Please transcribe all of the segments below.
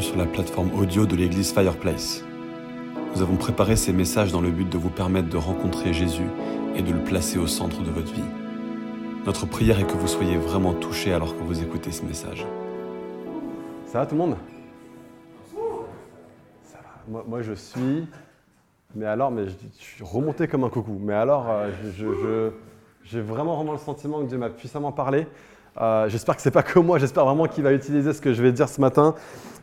sur la plateforme audio de l'église Fireplace. Nous avons préparé ces messages dans le but de vous permettre de rencontrer Jésus et de le placer au centre de votre vie. Notre prière est que vous soyez vraiment touchés alors que vous écoutez ce message. Ça va tout le monde? Ça va. Moi, je suis. Mais alors, mais je, suis remonté comme un coucou. Mais alors, euh, je- j'ai vraiment, vraiment le sentiment que Dieu m'a puissamment parlé. Euh, j'espère que c'est pas que moi, j'espère vraiment qu'il va utiliser ce que je vais dire ce matin.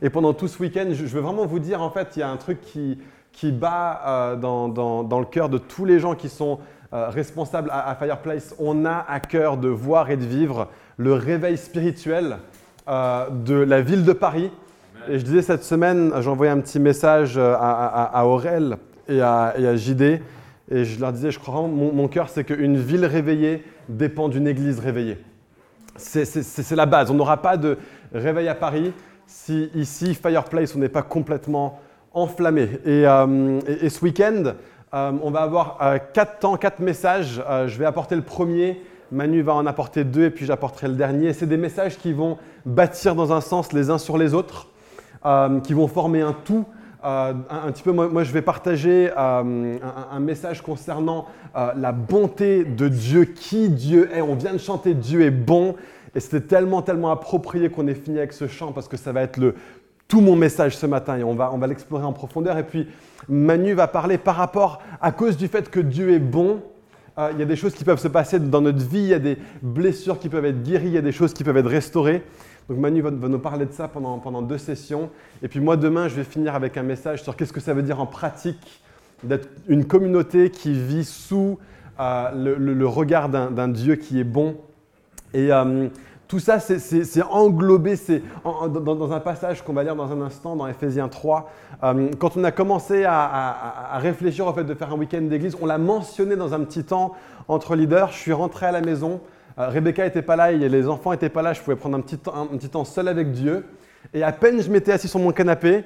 Et pendant tout ce week-end, je, je veux vraiment vous dire, en fait, il y a un truc qui, qui bat euh, dans, dans- dans le cœur de tous les gens qui sont euh, responsables à, à Fireplace. On a à cœur de voir et de vivre le réveil spirituel de la ville de Paris. Et je disais cette semaine, j'ai envoyé un petit message à, à- à Aurel et à, et à JD. Et je leur disais, je crois vraiment, mon, mon cœur, c'est qu'une ville réveillée dépend d'une église réveillée. C'est- la base. On n'aura pas de réveil à Paris si ici, Fireplace, on n'est pas complètement enflammé. Et, euh, ce week-end, euh, on va avoir euh, quatre temps, quatre messages. Je vais apporter le premier, Manu va en apporter deux, et puis j'apporterai le dernier. C'est des messages qui vont bâtir dans un sens les uns sur les autres, qui vont former un tout. Un, petit peu, moi, je vais partager un, un message concernant la bonté de Dieu, qui Dieu est. On vient de chanter Dieu est bon, et c'était tellement, tellement approprié qu'on ait fini avec ce chant parce que ça va être le, tout mon message ce matin et on va, on va l'explorer en profondeur. Et puis Manu va parler par rapport, à cause du fait que Dieu est bon, euh, il y a des choses qui peuvent se passer dans notre vie, il y a des blessures qui peuvent être guéries, il y a des choses qui peuvent être restaurées. Donc Manu va, nous parler de ça pendant, pendant deux sessions. Et puis moi, demain, je vais finir avec un message sur qu'est-ce que ça veut dire en pratique d'être une communauté qui vit sous euh, le, regard d'un Dieu qui est bon. Et euh, tout ça, c'est- englobé en- dans, un passage qu'on va lire dans un instant dans Ephésiens 3. Euh, quand on a commencé à, réfléchir au fait de faire un week-end d'église, on l'a mentionné dans un petit temps entre leaders. Je suis rentré à la maison. Euh, Rebecca n'était pas là, les enfants n'étaient pas là. Je pouvais prendre un petit, temps, un petit temps seul avec Dieu. Et à peine je m'étais assis sur mon canapé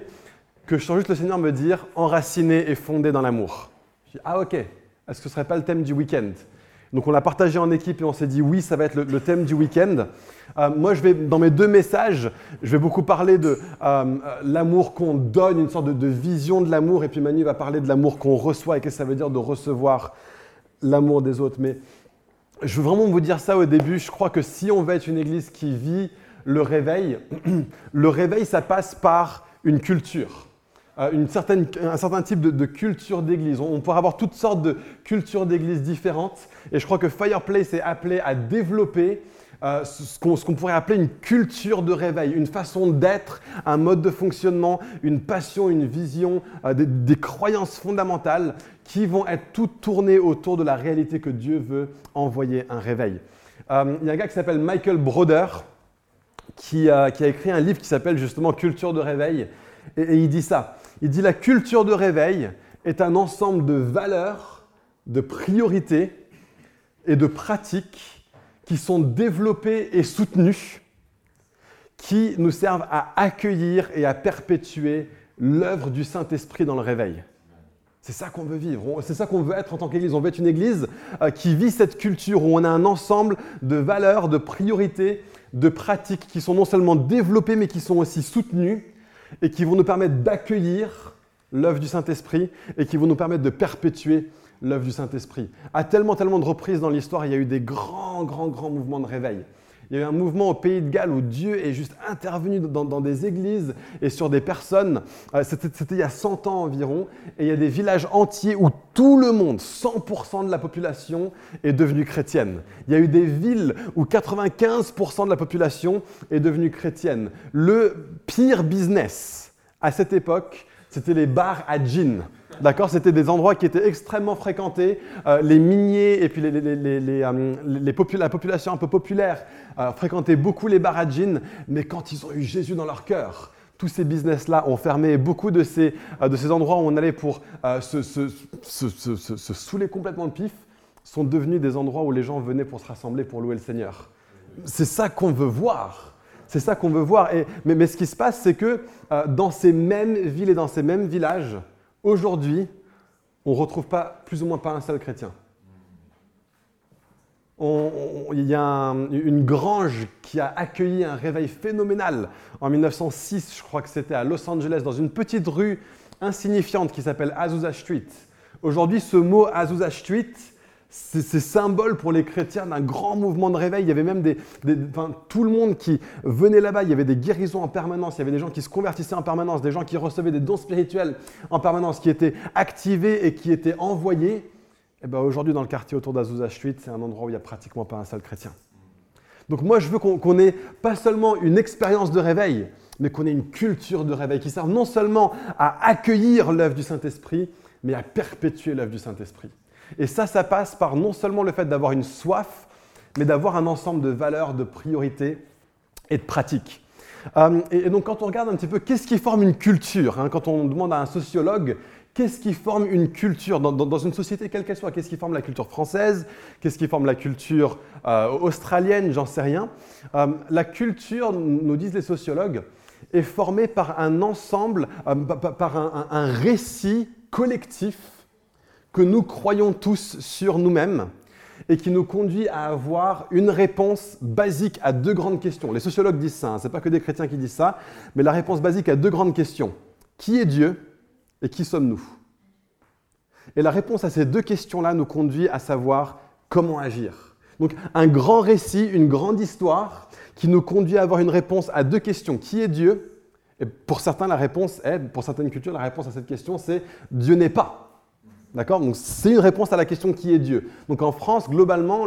que je sens juste le Seigneur me dire enraciné et fondé dans l'amour. Je dis ah ok. Est-ce que ce serait pas le thème du week-end? Donc on l'a partagé en équipe et on s'est dit oui, ça va être le, thème du week-end. Euh, moi, je vais, dans mes deux messages, je vais beaucoup parler de euh, euh, l'amour qu'on donne, une sorte de, de vision de l'amour, et puis Manu va parler de l'amour qu'on reçoit et qu'est-ce que ça veut dire de recevoir l'amour des autres. Mais je veux vraiment vous dire ça au début. Je crois que si on veut être une église qui vit le réveil, le réveil, ça passe par une culture. Euh, une certaine- un certain type de, culture d'église. On, on pourra avoir toutes sortes de cultures d'église différentes. Et je crois que Fireplace est appelé à développer euh, ce qu'on pourrait appeler une culture de réveil, une façon d'être, un mode de fonctionnement, une passion, une vision, euh, des, croyances fondamentales qui vont être toutes tournées autour de la réalité que Dieu veut envoyer un réveil. Il y a un gars qui s'appelle Michael Broder qui, a- écrit un livre qui s'appelle justement Culture de réveil. Et il dit ça. Il dit la culture de réveil est un ensemble de valeurs, de priorités et de pratiques qui sont développées et soutenues, qui nous servent à accueillir et à perpétuer l'œuvre du Saint-Esprit dans le réveil. C'est ça qu'on veut vivre, c'est ça qu'on veut être en tant qu'Église. On veut être une Église euh, qui vit cette culture où on a un ensemble de valeurs, de priorités, de pratiques qui sont non seulement développées mais qui sont aussi soutenues et qui vont nous permettre d'accueillir l'œuvre du Saint-Esprit et qui vont nous permettre de perpétuer l'œuvre du Saint-Esprit. À tellement, tellement de reprises dans l'histoire, il y a eu des grands, grands, grands mouvements de réveil. Il y a eu un mouvement au pays de Galles où Dieu est juste intervenu dans, des églises et sur des personnes. Euh, C'était il y a 100 ans environ. Et il y a des villages entiers où tout le monde, 100% de la population, est devenue chrétienne. Il y a eu des villes où 95% de la population est devenue chrétienne. Le pire business à cette époque, c'était les bars à gin. D'accord C'était des endroits qui étaient extrêmement fréquentés. Euh, les miniers et puis euh, la population un peu populaire euh, fréquentaient beaucoup les bars à. Mais quand ils ont eu Jésus dans leur cœur, tous ces business-là ont fermé. Beaucoup de ces, de ces endroits où on allait pour se, se- se- se- saouler complètement le pif sont devenus des endroits où les gens venaient pour se rassembler pour louer le Seigneur. C'est ça qu'on veut voir. C'est ça qu'on veut voir. Et- mais, mais ce qui se passe, c'est que dans ces mêmes villes et dans ces mêmes villages, aujourd'hui, on ne retrouve pas plus ou moins pas un seul chrétien. il y a une grange qui a accueilli un réveil phénoménal en 1906, je crois que c'était à Los Angeles, dans une petite rue insignifiante qui s'appelle Azusa Street. Aujourd'hui, ce mot Azusa Street, c'est symbole pour les chrétiens d'un grand mouvement de réveil. Il y avait même des, tout le monde qui venait là-bas. Il y avait des guérisons en permanence. Il y avait des gens qui se convertissaient en permanence, des gens qui recevaient des dons spirituels en permanence, qui étaient activés et qui étaient envoyés. Et eh ben aujourd'hui, dans le quartier autour d'Azusa Street, c'est un endroit où il n'y a pratiquement pas un seul chrétien. Donc moi, je veux qu'on ait pas seulement une expérience de réveil, mais qu'on ait une culture de réveil qui serve non seulement à accueillir l'œuvre du Saint-Esprit, mais à perpétuer l'œuvre du Saint-Esprit. Et ça, ça passe par non seulement le fait d'avoir une soif, mais d'avoir un ensemble de valeurs, de priorités et de pratiques. Euh, et, donc quand on regarde un petit peu qu'est-ce qui forme une culture, hein, quand on demande à un sociologue qu'est-ce qui forme une culture dans, une société quelle qu'elle soit, qu'est-ce qui forme la culture française, qu'est-ce qui forme la culture euh, australienne, j'en sais rien. Euh, la culture, nous disent les sociologues, est formée par un ensemble, par un récit collectif que nous croyons tous sur nous-mêmes et qui nous conduit à avoir une réponse basique à deux grandes questions. Les sociologues disent ça, hein, ce n'est pas que des chrétiens qui disent ça, mais la réponse basique à deux grandes questions. Qui est Dieu et qui sommes-nous? Et la réponse à ces deux questions-là nous conduit à savoir comment agir. Donc un grand récit, une grande histoire qui nous conduit à avoir une réponse à deux questions. Qui est Dieu? Et pour certains, la réponse est, pour certaines cultures, la réponse à cette question, c'est Dieu n'est pas. D'accord Donc c'est une réponse à la question qui est Dieu. Donc en France, globalement,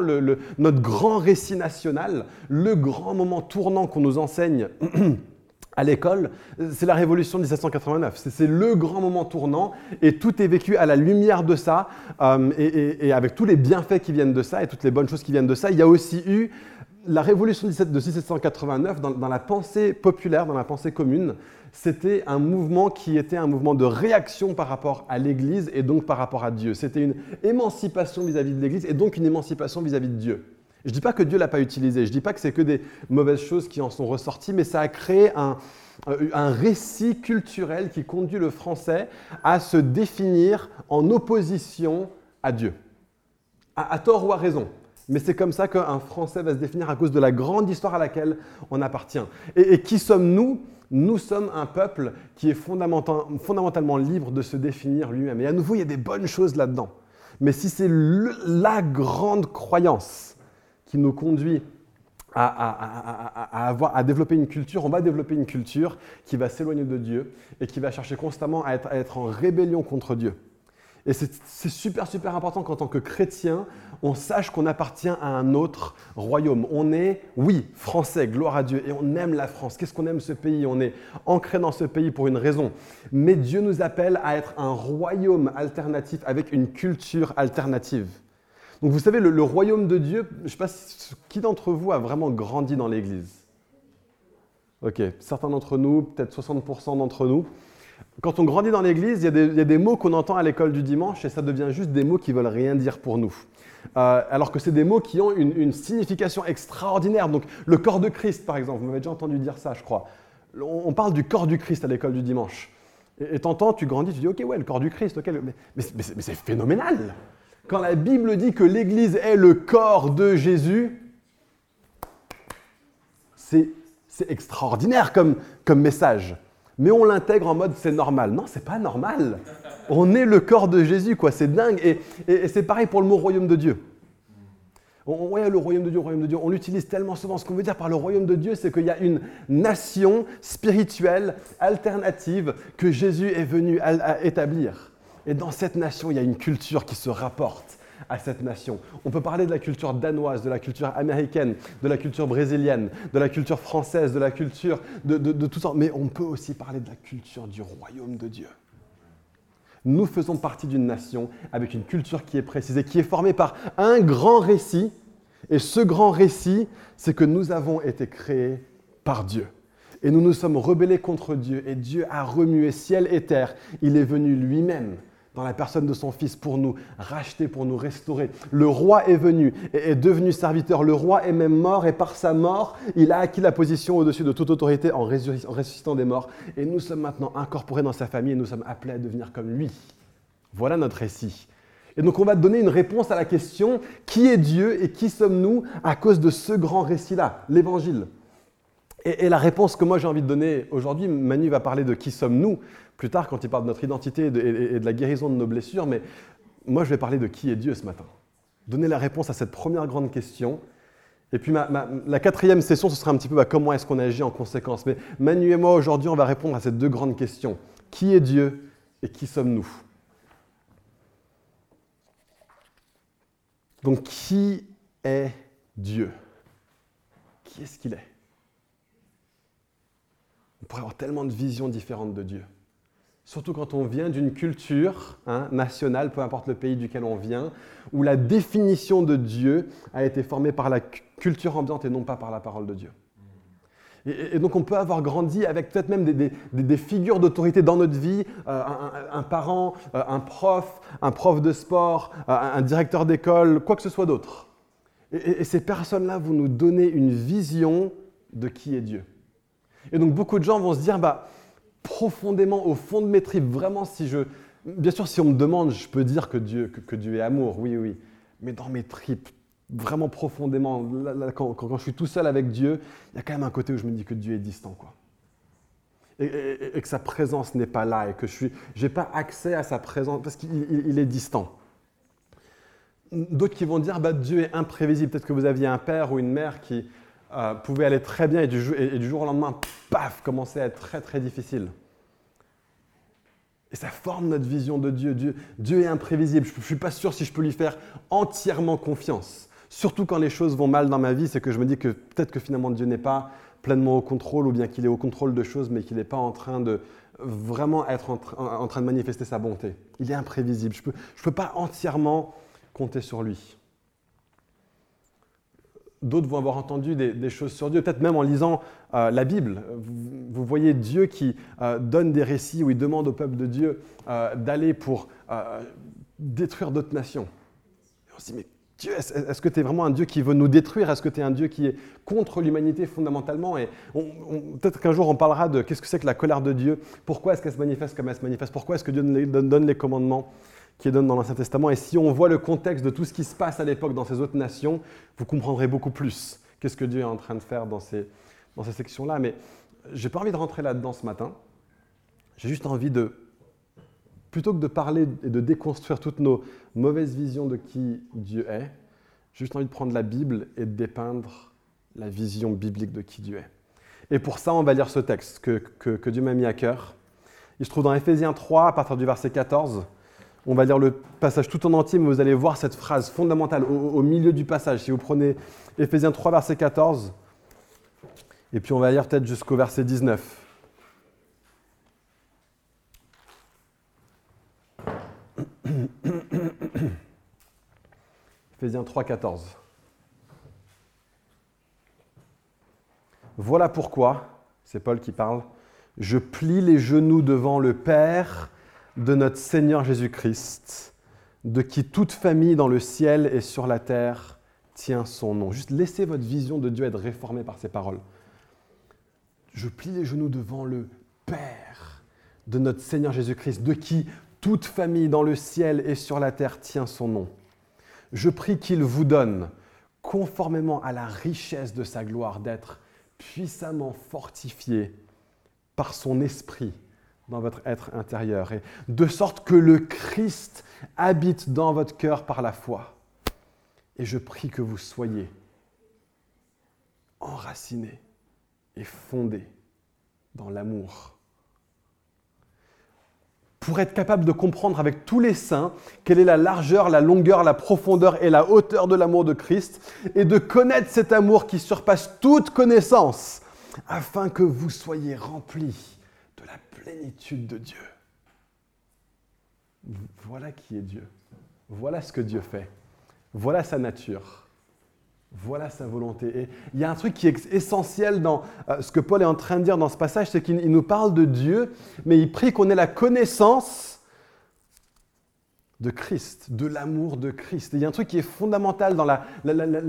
notre grand récit national, le grand moment tournant qu'on nous enseigne à l'école, c'est la révolution de 1789. C'est le grand moment tournant et tout est vécu à la lumière de ça euh, et, avec tous les bienfaits qui viennent de ça et toutes les bonnes choses qui viennent de ça. Il y a aussi eu la révolution de 1789 dans la pensée populaire, dans la pensée commune c'était un mouvement qui était un mouvement de réaction par rapport à l'Église et donc par rapport à Dieu. C'était une émancipation vis-à-vis de l'Église et donc une émancipation vis-à-vis de Dieu. Je ne dis pas que Dieu l'a pas utilisé, je ne dis pas que c'est que des mauvaises choses qui en sont ressorties, mais ça a créé un, euh, récit culturel qui conduit le français à se définir en opposition à Dieu. À, tort ou à raison. Mais c'est comme ça qu'un Français va se définir à cause de la grande histoire à laquelle on appartient. et qui sommes-nous? Nous sommes un peuple qui est fondamentalement libre de se définir lui-même. Et à nouveau, il y a des bonnes choses là-dedans. Mais si c'est la grande croyance qui nous conduit à, développer une culture, on va développer une culture qui va s'éloigner de Dieu et qui va chercher constamment à être en rébellion contre Dieu. Et c'est super, super important qu'en tant que chrétien, on sache qu'on appartient à un autre royaume. On est, oui, français, gloire à Dieu, et on aime la France. Qu'est-ce qu'on aime ce pays? On est ancré dans ce pays pour une raison. Mais Dieu nous appelle à être un royaume alternatif avec une culture alternative. Donc vous savez, le, royaume de Dieu, je ne sais pas qui d'entre vous a vraiment grandi dans l'Église? Ok, certains d'entre nous, peut-être 60% d'entre nous. Quand on grandit dans l'Église, il, y a des mots qu'on entend à l'école du dimanche et ça devient juste des mots qui veulent rien dire pour nous. Euh, alors que c'est des mots qui ont une, signification extraordinaire. Donc le corps de Christ, par exemple, vous m'avez déjà entendu dire ça, je crois. On, parle du corps du Christ à l'école du dimanche. Et t'entends, tu grandis, tu dis, ok, ouais, le corps du Christ, ok, mais, c'est phénoménal. Quand la Bible dit que l'Église est le corps de Jésus, c'est extraordinaire comme message mais on l'intègre en mode c'est normal. Non, c'est pas normal. On est le corps de Jésus, quoi. C'est dingue. Et, c'est pareil pour le mot royaume de Dieu. On, ouais, le royaume de Dieu, le royaume de Dieu. On l'utilise tellement souvent. Ce qu'on veut dire par le royaume de Dieu, c'est qu'il y a une nation spirituelle alternative que Jésus est venu établir. Et dans cette nation, il y a une culture qui se rapporte à cette nation. On peut parler de la culture danoise, de la culture américaine, de la culture brésilienne, de la culture française, de la culture de, de, tout ça, mais on peut aussi parler de la culture du royaume de Dieu. Nous faisons partie d'une nation avec une culture qui est précisée, qui est formée par un grand récit, et ce grand récit, c'est que nous avons été créés par Dieu. Et nous nous sommes rebellés contre Dieu, et Dieu a remué ciel et terre. Il est venu lui-même dans la personne de son Fils pour nous racheter, pour nous restaurer. Le roi est venu et est devenu serviteur. Le roi est même mort et par sa mort, il a acquis la position au-dessus de toute autorité en ressuscitant des morts. Et nous sommes maintenant incorporés dans sa famille et nous sommes appelés à devenir comme lui. Voilà notre récit. Et donc on va donner une réponse à la question qui est Dieu et qui sommes-nous à cause de ce grand récit-là, l'Évangile? Et, la réponse que moi j'ai envie de donner aujourd'hui, Manu va parler de qui sommes-nous plus tard quand il parle de notre identité et de, la guérison de nos blessures, mais moi je vais parler de qui est Dieu ce matin. Donner la réponse à cette première grande question. Et puis la quatrième session, ce sera un petit peu bah, comment est-ce qu'on agit en conséquence? Mais Manu et moi aujourd'hui, on va répondre à ces deux grandes questions. Qui est Dieu et qui sommes-nous? Donc qui est Dieu? Qui est-ce qu'il est, On pourrait avoir tellement de visions différentes de Dieu. Surtout quand on vient d'une culture hein, nationale, peu importe le pays duquel on vient, où la définition de Dieu a été formée par la culture ambiante et non pas par la parole de Dieu. Et, donc on peut avoir grandi avec peut-être même des, figures d'autorité dans notre vie, euh, un, parent, euh, un prof, un prof de sport, euh, un directeur d'école, quoi que ce soit d'autre. Et, et, ces personnes-là vont nous donner une vision de qui est Dieu. Et donc beaucoup de gens vont se dire, bah, profondément au fond de mes tripes, vraiment si je... Bien sûr, si on me demande, je peux dire que Dieu, que Dieu est amour, oui, oui. Mais dans mes tripes, vraiment profondément, quand, je suis tout seul avec Dieu, il y a quand même un côté où je me dis que Dieu est distant. Quoi. Et, que sa présence n'est pas là et que je n'ai pas accès à sa présence parce qu'il est distant. D'autres qui vont dire bah, Dieu est imprévisible. Peut-être que vous aviez un père ou une mère qui euh, pouvait aller très bien et du, jour au lendemain, paf, commençait à être très très difficile. Et ça forme notre vision de Dieu. Dieu, est imprévisible. Je ne suis pas sûr si je peux lui faire entièrement confiance. Surtout quand les choses vont mal dans ma vie, c'est que je me dis que peut-être que finalement Dieu n'est pas pleinement au contrôle ou bien qu'il est au contrôle de choses, mais qu'il n'est pas en train de vraiment être en, train de manifester sa bonté. Il est imprévisible. Je ne peux pas entièrement compter sur lui. D'autres vont avoir entendu des, choses sur Dieu, peut-être même en lisant euh, la Bible. Vous, voyez Dieu qui euh, donne des récits où il demande au peuple de Dieu euh, d'aller pour détruire d'autres nations. on se dit, mais Dieu, est-ce que tu es vraiment un Dieu qui veut nous détruire? Est-ce que tu es un Dieu qui est contre l'humanité fondamentalement? Et peut-être qu'un jour on parlera de qu'est-ce que c'est que la colère de Dieu. Pourquoi est-ce qu'elle se manifeste comme elle se manifeste? Pourquoi est-ce que Dieu donne les commandements? Qui donne dans l'Ancien Testament Et si on voit le contexte de tout ce qui se passe à l'époque dans ces autres nations, vous comprendrez beaucoup plus qu'est-ce que Dieu est en train de faire dans ces, dans ces sections-là. Mais j'ai pas envie de rentrer là-dedans ce matin. J'ai juste envie de plutôt que de parler et de déconstruire toutes nos mauvaises visions de qui Dieu est, j'ai juste envie de prendre la Bible et de dépeindre la vision biblique de qui Dieu est. Et pour ça, on va lire ce texte que, que, Dieu m'a mis à cœur. Il se trouve dans Éphésiens 3, à partir du verset 14. On va lire le passage tout en entier, mais vous allez voir cette phrase fondamentale au, milieu du passage. Si vous prenez Éphésiens 3, verset 14, et puis on va lire peut-être jusqu'au verset 19. Ephésiens 3, 14. Voilà pourquoi, c'est Paul qui parle, je plie les genoux devant le Père de notre Seigneur Jésus-Christ, de qui toute famille dans le ciel et sur la terre tient son nom. Juste laissez votre vision de Dieu être réformée par ces paroles. Je plie les genoux devant le Père de notre Seigneur Jésus-Christ, de qui toute famille dans le ciel et sur la terre tient son nom. Je prie qu'il vous donne, conformément à la richesse de sa gloire, d'être puissamment fortifié par son esprit dans votre être intérieur, de sorte que le Christ habite dans votre cœur par la foi. Et je prie que vous soyez enracinés et fondés dans l'amour pour être capable de comprendre avec tous les saints quelle est la largeur, la longueur, la profondeur et la hauteur de l'amour de Christ, et de connaître cet amour qui surpasse toute connaissance, afin que vous soyez remplis plénitude de Dieu. Voilà qui est Dieu. Voilà ce que Dieu fait. Voilà sa nature. Voilà sa volonté. Et il y a un truc qui est essentiel dans euh, ce que Paul est en train de dire dans ce passage, c'est qu'il nous parle de Dieu, mais il prie qu'on ait la connaissance de Christ, de l'amour de Christ. Et il y a un truc qui est fondamental dans la,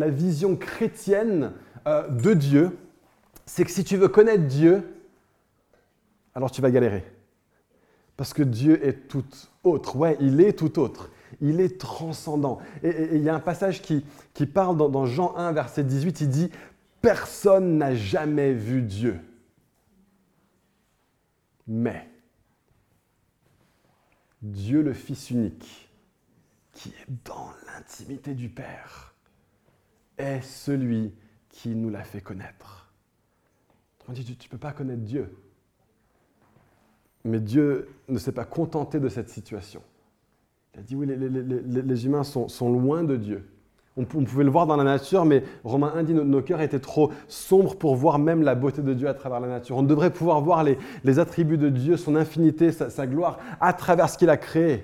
vision chrétienne euh, de Dieu, c'est que si tu veux connaître Dieu, alors tu vas galérer. Parce que Dieu est tout autre. Ouais, il est tout autre. Il est transcendant. Et il y a un passage qui, parle dans, dans Jean 1, verset 18, il dit, Personne n'a jamais vu Dieu. Mais Dieu le Fils unique, qui est dans l'intimité du Père, est celui qui nous l'a fait connaître. On dit, tu ne peux pas connaître Dieu. Mais Dieu ne s'est pas contenté de cette situation. Il a dit, oui, les, humains sont, loin de Dieu. On, pouvait le voir dans la nature, mais Romain 1 dit nos, nos cœurs étaient trop sombres pour voir même la beauté de Dieu à travers la nature. On devrait pouvoir voir les, attributs de Dieu, son infinité, sa, gloire à travers ce qu'il a créé.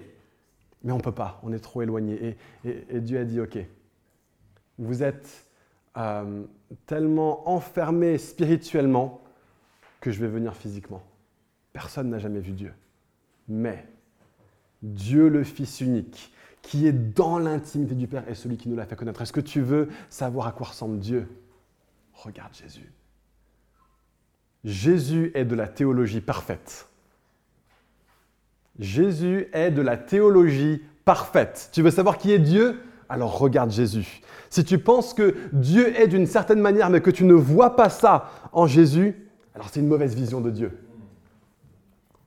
Mais on ne peut pas, on est trop éloigné. Et, Dieu a dit, OK, vous êtes euh, tellement enfermés spirituellement que je vais venir physiquement. Personne n'a jamais vu Dieu. Mais Dieu le Fils unique, qui est dans l'intimité du Père, est celui qui nous l'a fait connaître. Est-ce que tu veux savoir à quoi ressemble Dieu? Regarde Jésus. Jésus est de la théologie parfaite. Jésus est de la théologie parfaite. Tu veux savoir qui est Dieu? Alors regarde Jésus. Si tu penses que Dieu est d'une certaine manière, mais que tu ne vois pas ça en Jésus, alors c'est une mauvaise vision de Dieu.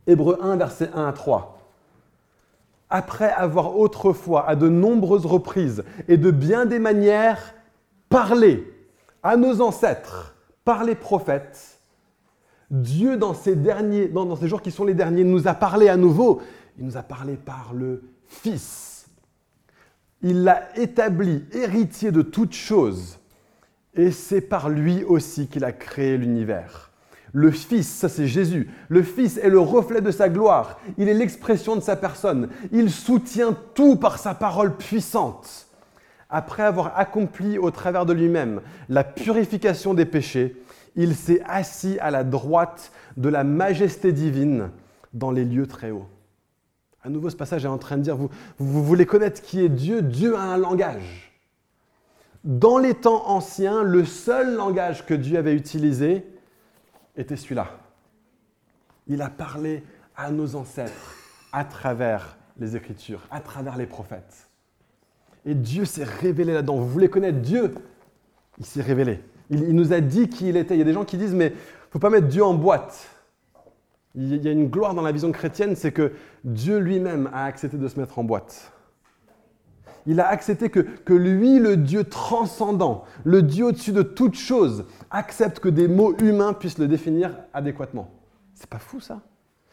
Hébreu 1, verset 1 à 3. Après avoir autrefois, à de nombreuses reprises et de bien des manières, parlé à nos ancêtres par les prophètes, Dieu, dans ces, derniers, dans ces jours qui sont les derniers, nous a parlé à nouveau. Il nous a parlé par le Fils. Il l'a établi héritier de toutes choses. Et c'est par lui aussi qu'il a créé l'univers. Le Fils, ça c'est Jésus. Le Fils est le reflet de sa gloire. Il est l'expression de sa personne. Il soutient tout par sa parole puissante. Après avoir accompli au travers de lui-même la purification des péchés, il s'est assis à la droite de la majesté divine dans les lieux très hauts. À nouveau, ce passage est en train de dire, vous, vous voulez connaître qui est Dieu? Dieu a un langage. Dans les temps anciens, le seul langage que Dieu avait utilisé, était celui-là. Il a parlé à nos ancêtres à travers les Écritures, à travers les prophètes. Et Dieu s'est révélé là-dedans. Vous voulez connaître Dieu? Il s'est révélé. Il, nous a dit qui il était. Il y a des gens qui disent, mais il faut pas mettre Dieu en boîte. Il y a une gloire dans la vision chrétienne, c'est que Dieu lui-même a accepté de se mettre en boîte. Il a accepté que, lui, le Dieu transcendant, le Dieu au-dessus de toute chose, accepte que des mots humains puissent le définir adéquatement. C'est pas fou ça?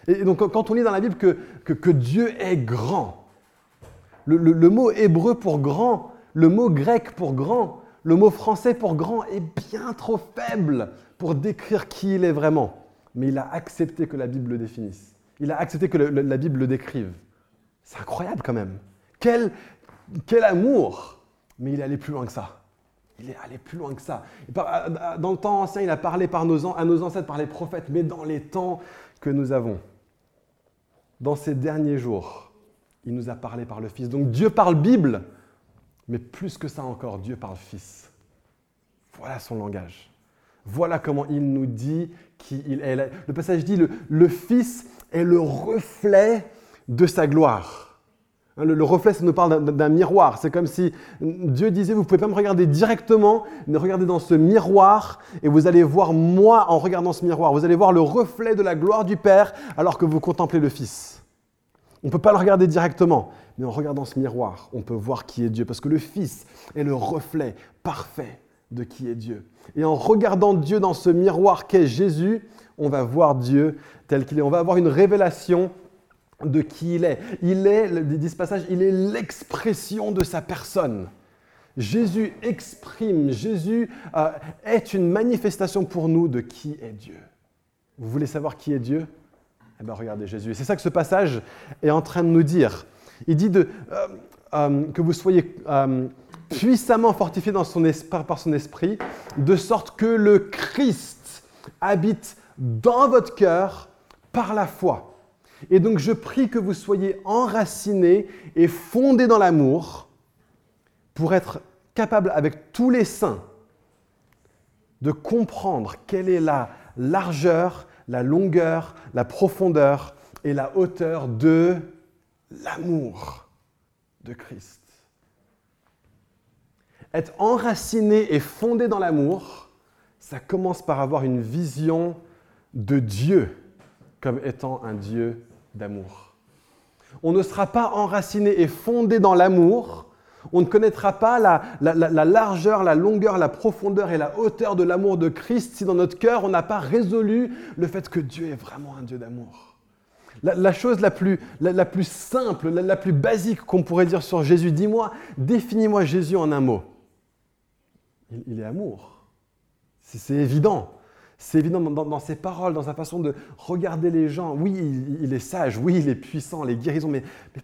Et donc quand on lit dans la Bible que, Dieu est grand, le, mot hébreu pour grand, le mot grec pour grand, le mot français pour grand est bien trop faible pour décrire qui il est vraiment. Mais il a accepté que la Bible le définisse. Il a accepté que la Bible le décrive. C'est incroyable quand même. Quel, quel amour Mais il est allé plus loin que ça. Il est allé plus loin que ça. Dans le temps ancien, il a parlé par nos, à nos ancêtres, par les prophètes, mais dans les temps que nous avons, dans ces derniers jours, il nous a parlé par le Fils. Donc Dieu parle Bible, mais plus que ça encore, Dieu parle Fils. Voilà son langage. Voilà comment il nous dit qui il est. Le passage dit le Fils est le reflet de sa gloire. Hein, le, reflet, ça nous parle d'un miroir. C'est comme si Dieu disait, vous ne pouvez pas me regarder directement, mais regardez dans ce miroir et vous allez voir moi en regardant ce miroir. Vous allez voir le reflet de la gloire du Père alors que vous contemplez le Fils. On ne peut pas le regarder directement, mais en regardant ce miroir, on peut voir qui est Dieu. Parce que le Fils est le reflet parfait de qui est Dieu. Et en regardant Dieu dans ce miroir qu'est Jésus, on va voir Dieu tel qu'il est. On va avoir une révélation de qui il est. Il est, dit ce passage, il est l'expression de sa personne. Jésus exprime, Jésus euh, est une manifestation pour nous de qui est Dieu. Vous voulez savoir qui est Dieu? Eh bien, regardez Jésus. C'est ça que ce passage est en train de nous dire. Il dit euh, euh, que vous soyez puissamment fortifiés dans son par son esprit, de sorte que le Christ habite dans votre cœur par la foi. Et donc je prie que vous soyez enracinés et fondés dans l'amour pour être capable avec tous les saints de comprendre quelle est la largeur, la longueur, la profondeur et la hauteur de l'amour de Christ. Être enraciné et fondé dans l'amour, ça commence par avoir une vision de Dieu comme étant un Dieu d'amour. On ne sera pas enraciné et fondé dans l'amour, on ne connaîtra pas la, largeur, la longueur, la profondeur et la hauteur de l'amour de Christ si dans notre cœur on n'a pas résolu le fait que Dieu est vraiment un Dieu d'amour. La, chose la plus, simple, la, plus basique qu'on pourrait dire sur Jésus, dis-moi, définis-moi Jésus en un mot. il est amour. C'est évident. C'est évident dans, ses paroles, dans sa façon de regarder les gens. Oui, il, est sage, oui, il est puissant, les guérisons, mais,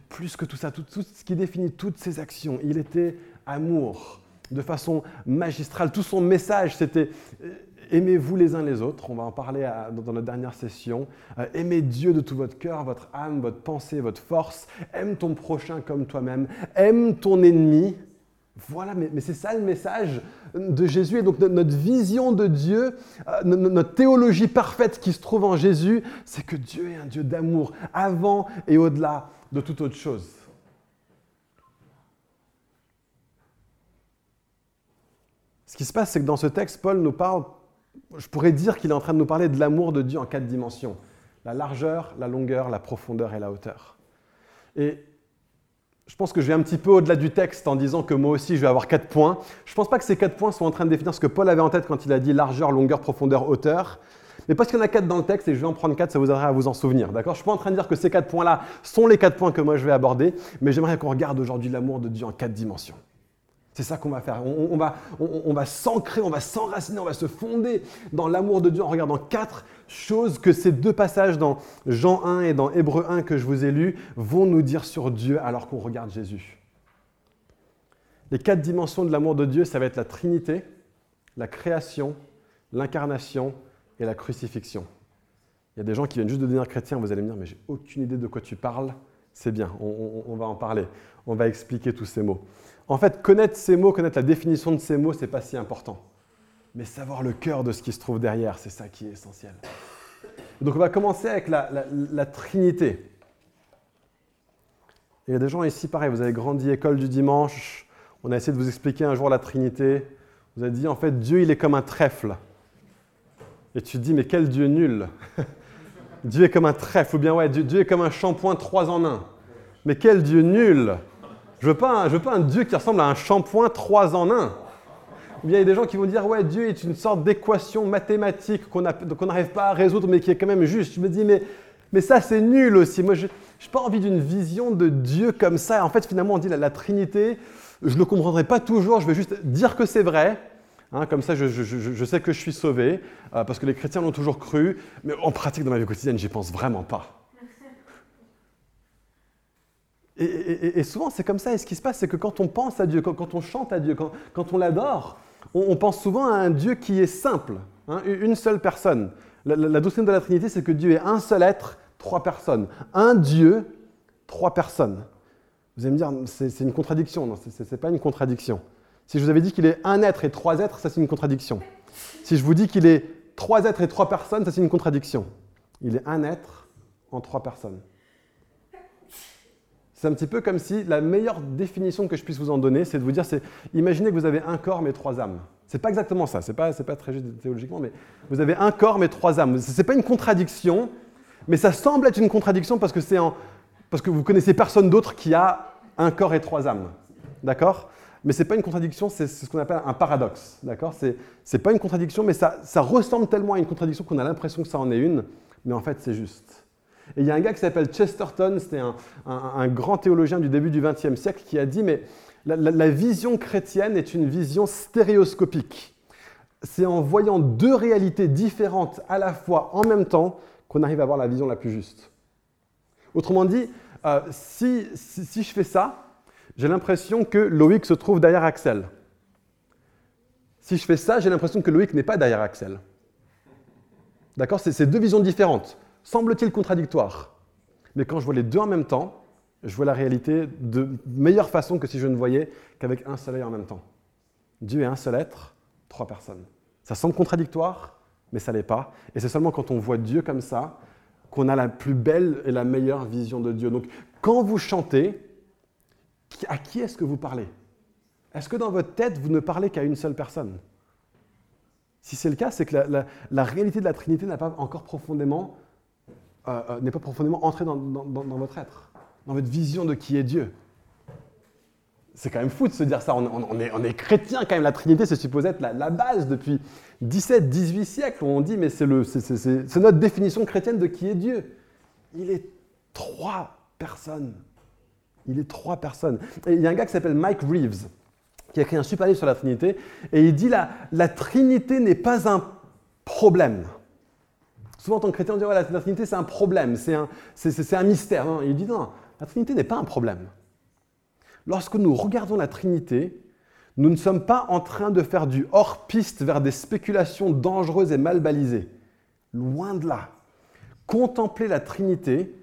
plus que tout ça, tout, ce qui définit toutes ses actions, il était amour de façon magistrale. Tout son message, c'était euh, aimez-vous les uns les autres. On va en parler dans notre dernière session. Euh, aimez Dieu de tout votre cœur, votre âme, votre pensée, votre force. Aime ton prochain comme toi-même. Aime ton ennemi. Voilà, mais, c'est ça le message de Jésus. Et donc notre vision de Dieu, euh, notre théologie parfaite qui se trouve en Jésus, c'est que Dieu est un Dieu d'amour, avant et au-delà de toute autre chose. Ce qui se passe, c'est que dans ce texte, Paul nous parle, je pourrais dire qu'il est en train de nous parler de l'amour de Dieu en quatre dimensions. La largeur, la longueur, la profondeur et la hauteur. Et je pense que je vais un petit peu au-delà du texte en disant que moi aussi je vais avoir quatre points. Je ne pense pas que ces quatre points sont en train de définir ce que Paul avait en tête quand il a dit largeur, longueur, profondeur, hauteur. Mais parce qu'il y en a quatre dans le texte et je vais en prendre quatre, ça vous aidera à vous en souvenir. D'accord? Je suis pas en train de dire que ces quatre points-là sont les quatre points que moi je vais aborder, mais j'aimerais qu'on regarde aujourd'hui l'amour de Dieu en quatre dimensions. C'est ça qu'on va faire. On, va, on, va s'ancrer, on va s'enraciner, on va se fonder dans l'amour de Dieu en regardant quatre choses que ces deux passages dans Jean 1 et dans Hébreu 1 que je vous ai lus vont nous dire sur Dieu alors qu'on regarde Jésus. Les quatre dimensions de l'amour de Dieu, ça va être la Trinité, la création, l'incarnation et la crucifixion. Il y a des gens qui viennent juste de devenir chrétiens, vous allez me dire, mais j'ai aucune idée de quoi tu parles. C'est bien, on va en parler, on va expliquer tous ces mots. En fait, connaître ces mots, connaître la définition de ces mots, ce n'est pas si important. Mais savoir le cœur de ce qui se trouve derrière, c'est ça qui est essentiel. Donc on va commencer avec la, Trinité. il y a des gens ici, pareil, vous avez grandi école du dimanche, on a essayé de vous expliquer un jour la Trinité. Vous avez dit, en fait, Dieu, il est comme un trèfle. Et tu te dis, mais quel Dieu nul Dieu est comme un trèfle, ou bien, ouais, Dieu, est comme un shampoing trois en un. Mais quel Dieu nul je veux, pas un, veux pas un Dieu qui ressemble à un shampoing trois en un. il y a des gens qui vont dire, ouais, Dieu est une sorte d'équation mathématique qu'on n'arrive pas à résoudre, mais qui est quand même juste. Je me dis, mais, mais ça, c'est nul aussi. Moi, je n'ai pas envie d'une vision de Dieu comme ça. En fait, finalement, on dit la, la Trinité, je ne le comprendrai pas toujours, je vais juste dire que c'est vrai. Hein, comme ça, je, sais que je suis sauvé, euh, parce que les chrétiens l'ont toujours cru, mais en pratique, dans ma vie quotidienne, j'y pense vraiment pas. Et, souvent, c'est comme ça. Et ce qui se passe, c'est que quand on pense à Dieu, quand, on chante à Dieu, quand, on l'adore, on, pense souvent à un Dieu qui est simple, hein, une seule personne. La, doctrine de la Trinité, c'est que Dieu est un seul être, trois personnes. Un Dieu, trois personnes. Vous allez me dire, c'est une contradiction. Non, ce n'est pas une contradiction. Si je vous avais dit qu'il est un être et trois êtres, ça c'est une contradiction. Si je vous dis qu'il est trois êtres et trois personnes, ça c'est une contradiction. Il est un être en trois personnes. C'est un petit peu comme si la meilleure définition que je puisse vous en donner, c'est de vous dire, c'est imaginez que vous avez un corps mais trois âmes. C'est pas exactement ça, c'est pas, pas très juste théologiquement, mais vous avez un corps mais trois âmes. C'est pas une contradiction, mais ça semble être une contradiction parce que c'est parce que vous connaissez personne d'autre qui a un corps et trois âmes, d'accord? Mais c'est pas une contradiction, c'est ce qu'on appelle un paradoxe, d'accord? C'est pas une contradiction, mais ça, ça ressemble tellement à une contradiction qu'on a l'impression que ça en est une, mais en fait c'est juste. Et il y a un gars qui s'appelle Chesterton, c'était un, grand théologien du début du XXe siècle, qui a dit, mais la, vision chrétienne est une vision stéréoscopique. C'est en voyant deux réalités différentes à la fois en même temps qu'on arrive à avoir la vision la plus juste. Autrement dit, euh, si, si, je fais ça, j'ai l'impression que Loïc se trouve derrière Axel. Si je fais ça, j'ai l'impression que Loïc n'est pas derrière Axel. D'accord C'est deux visions différentes semble-t-il contradictoire. Mais quand je vois les deux en même temps, je vois la réalité de meilleure façon que si je ne voyais qu'avec un soleil en même temps. Dieu est un seul être, trois personnes. Ça semble contradictoire, mais ça l'est pas. Et c'est seulement quand on voit Dieu comme ça qu'on a la plus belle et la meilleure vision de Dieu. Donc quand vous chantez, à qui est-ce que vous parlez? Est-ce que dans votre tête, vous ne parlez qu'à une seule personne? Si c'est le cas, c'est que la, réalité de la Trinité n'a pas encore profondément, euh, euh, n'est pas profondément entrée dans, votre être, dans votre vision de qui est Dieu. C'est quand même fou de se dire ça. On, est, on chrétien quand même. La Trinité, c'est supposé être la, base depuis 17, 18 siècles. On dit, mais c'est notre définition chrétienne de qui est Dieu. Il est trois personnes. Il est trois personnes. Il y a un gars qui s'appelle Mike Reeves, qui a écrit un super livre sur la Trinité, et il dit la, la Trinité n'est pas un problème. Souvent, en tant que chrétien, on dit la, Trinité c'est un problème, c'est un, un, mystère. il dit non, la Trinité n'est pas un problème. Lorsque nous regardons la Trinité, nous ne sommes pas en train de faire du hors-piste vers des spéculations dangereuses et mal balisées. Loin de là. Contempler la Trinité,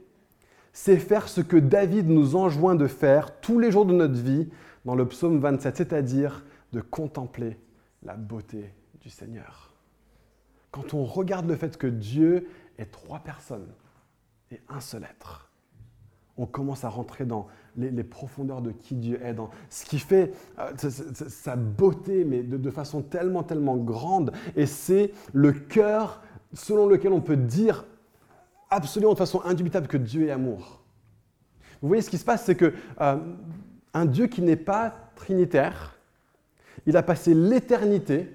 c'est faire ce que David nous enjoint de faire tous les jours de notre vie dans le psaume 27, c'est-à-dire de contempler la beauté du Seigneur. Quand on regarde le fait que Dieu est trois personnes et un seul être, on commence à rentrer dans les, profondeurs de qui Dieu est, dans ce qui fait euh, sa beauté, mais de, de, façon tellement, tellement grande. Et c'est le cœur selon lequel on peut dire absolument de façon indubitable que Dieu est amour. Vous voyez, ce qui se passe, c'est que euh, un Dieu qui n'est pas trinitaire, il a passé l'éternité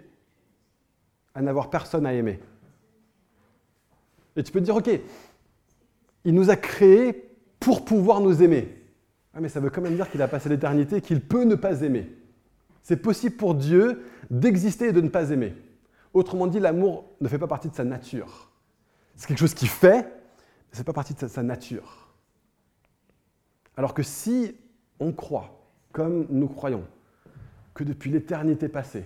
à n'avoir personne à aimer. Et tu peux te dire, ok, il nous a créés pour pouvoir nous aimer. Ah, mais ça veut quand même dire qu'il a passé l'éternité qu'il peut ne pas aimer. C'est possible pour Dieu d'exister et de ne pas aimer. Autrement dit, l'amour ne fait pas partie de sa nature. C'est quelque chose qu'il fait, ce n'est pas partie de sa nature. Alors que si on croit, comme nous croyons, que depuis l'éternité passée,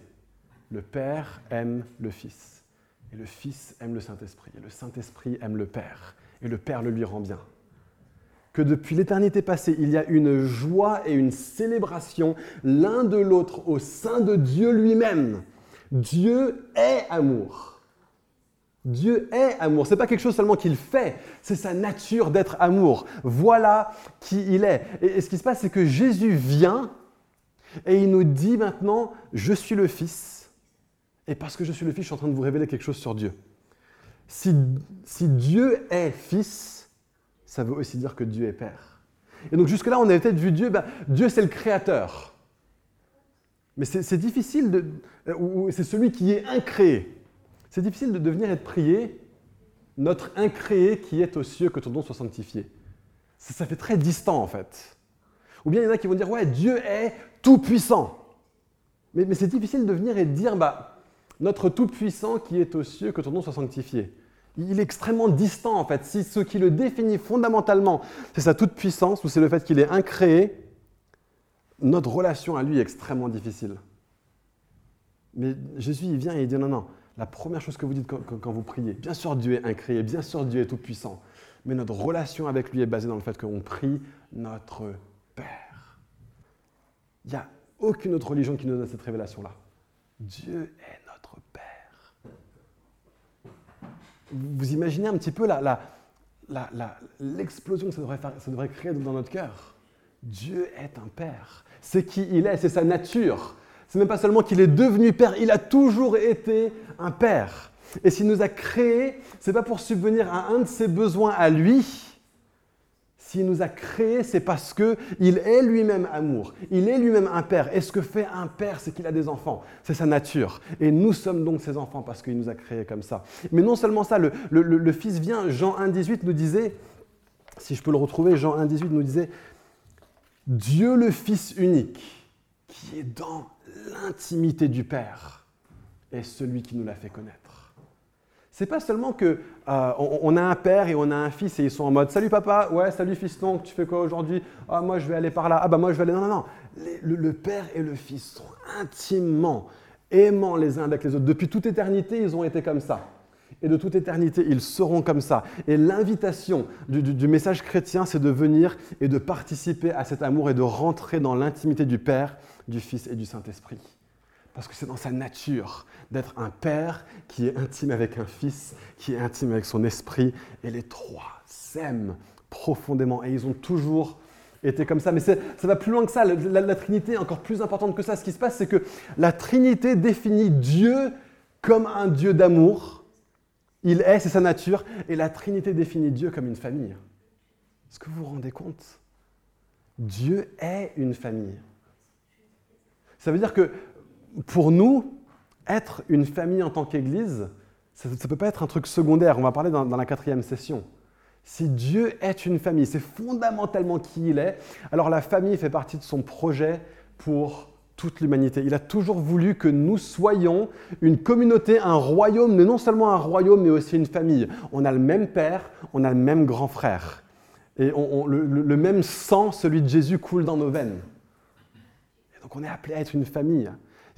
le Père aime le Fils, et le Fils aime le Saint-Esprit, et le Saint-Esprit aime le Père, et le Père le lui rend bien, que depuis l'éternité passée, il y a une joie et une célébration l'un de l'autre au sein de Dieu lui-même. Dieu est amour. Dieu est amour. Ce n'est pas quelque chose seulement qu'il fait, c'est sa nature d'être amour. Voilà qui il est. Et, ce qui se passe, c'est que Jésus vient et il nous dit maintenant, je suis le Fils. Et parce que je suis le Fils, je suis en train de vous révéler quelque chose sur Dieu. Si, Dieu est Fils, ça veut aussi dire que Dieu est Père. Et donc jusque-là, on avait peut-être vu Dieu, ben, Dieu c'est le Créateur. Mais c'est difficile, de, c'est celui qui est incréé. C'est difficile de devenir et de prier notre incréé qui est aux cieux, que ton nom soit sanctifié. Ça, fait très distant en fait. Ou bien il y en a qui vont dire ouais, Dieu est tout puissant. Mais, c'est difficile de venir et de dire bah, notre tout puissant qui est aux cieux, que ton nom soit sanctifié. Il est extrêmement distant en fait. Si ce qui le définit fondamentalement, c'est sa toute puissance ou c'est le fait qu'il est incréé, notre relation à lui est extrêmement difficile. Mais Jésus, il vient et il dit non, non, la première chose que vous dites quand, vous priez, bien sûr Dieu est incréé, bien sûr Dieu est tout-puissant, mais notre relation avec lui est basée dans le fait qu'on prie notre Père. Il n'y a aucune autre religion qui nous donne cette révélation-là. Dieu est notre Père. Vous imaginez un petit peu l'explosion que devrait, ça devrait créer dans notre cœur. Dieu est un Père. C'est qui il est, c'est sa nature. C'est même pas seulement qu'il est devenu père, il a toujours été un père. Et s'il nous a créés, c'est pas pour subvenir à un de ses besoins à lui. S'il nous a créés, c'est parce que il est lui-même amour. Il est lui-même un père. Et ce que fait un père, c'est qu'il a des enfants. C'est sa nature. Et nous sommes donc ses enfants parce qu'il nous a créés comme ça. Mais non seulement ça, le, le Fils vient. Jean 1,18 nous disait, si je peux le retrouver, Jean 1,18 nous disait, Dieu le Fils unique, qui est dans l'intimité du Père est celui qui nous l'a fait connaître. C'est pas seulement que euh, on, a un père et on a un fils et ils sont en mode salut papa, ouais salut fiston, tu fais quoi aujourd'hui? Ah moi je vais aller par là, ah bah moi je vais aller non non non. le, père et le fils sont intimement aimants les uns avec les autres. Depuis toute éternité ils ont été comme ça. Et de toute éternité, ils seront comme ça. Et l'invitation du message chrétien, c'est de venir et de participer à cet amour et de rentrer dans l'intimité du Père du Fils et du Saint-Esprit. Parce que c'est dans sa nature d'être un père qui est intime avec un fils, qui est intime avec son esprit. Et les trois s'aiment profondément. Et ils ont toujours était comme ça. Mais ça va plus loin que ça. La, la, Trinité est encore plus importante que ça. Ce qui se passe, c'est que la Trinité définit Dieu comme un Dieu d'amour. Il est, c'est sa nature. Et la Trinité définit Dieu comme une famille. Est-ce que vous vous rendez compte? Dieu est une famille. Ça veut dire que pour nous, être une famille en tant qu'Église, ça ne peut pas être un truc secondaire. On va parler dans, dans la quatrième session. Si Dieu est une famille, c'est fondamentalement qui il est, alors la famille fait partie de son projet pour toute l'humanité. Il a toujours voulu que nous soyons une communauté, un royaume, mais non seulement un royaume, mais aussi une famille. On a le même père, on a le même grand frère. Et le, même sang, celui de Jésus, coule dans nos veines. Et donc on est appelé à être une famille.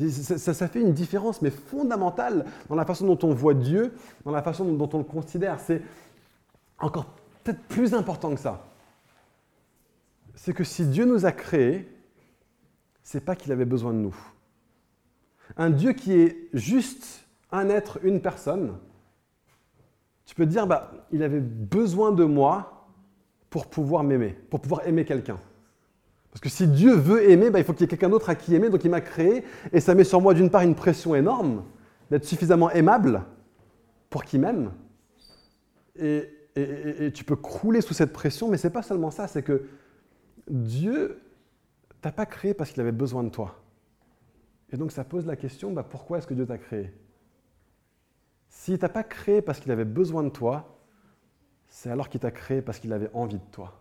Ça, ça, fait une différence, mais fondamentale dans la façon dont on voit Dieu, dans la façon dont on le considère. C'est encore peut-être plus important que ça. C'est que si Dieu nous a créés, c'est pas qu'il avait besoin de nous. Un Dieu qui est juste un être, une personne, tu peux te dire, bah, il avait besoin de moi pour pouvoir m'aimer, pour pouvoir aimer quelqu'un. Parce que si Dieu veut aimer, bah, il faut qu'il y ait quelqu'un d'autre à qui aimer, donc il m'a créé, et ça met sur moi d'une part une pression énorme d'être suffisamment aimable pour qu'il m'aime, et et, tu peux crouler sous cette pression, mais ce n'est pas seulement ça, c'est que Dieu pas créé parce qu'il avait besoin de toi. Et donc ça pose la question, bah, pourquoi est-ce que Dieu t'a créé? S'il t'a pas créé parce qu'il avait besoin de toi, c'est alors qu'il t'a créé parce qu'il avait envie de toi.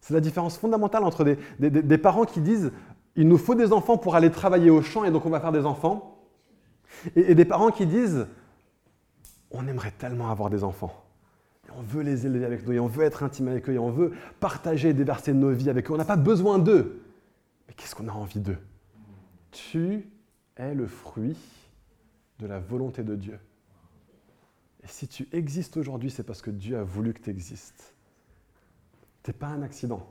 C'est la différence fondamentale entre des, parents qui disent il nous faut des enfants pour aller travailler au champ et donc on va faire des enfants, et des parents qui disent on aimerait tellement avoir des enfants. On veut les élever avec nous, on veut être intime avec eux, on veut partager et déverser nos vies avec eux. On n'a pas besoin d'eux. Mais qu'est-ce qu'on a envie d'eux? Tu es le fruit de la volonté de Dieu. Et si tu existes aujourd'hui, c'est parce que Dieu a voulu que tu existes. Tu n'es pas un accident.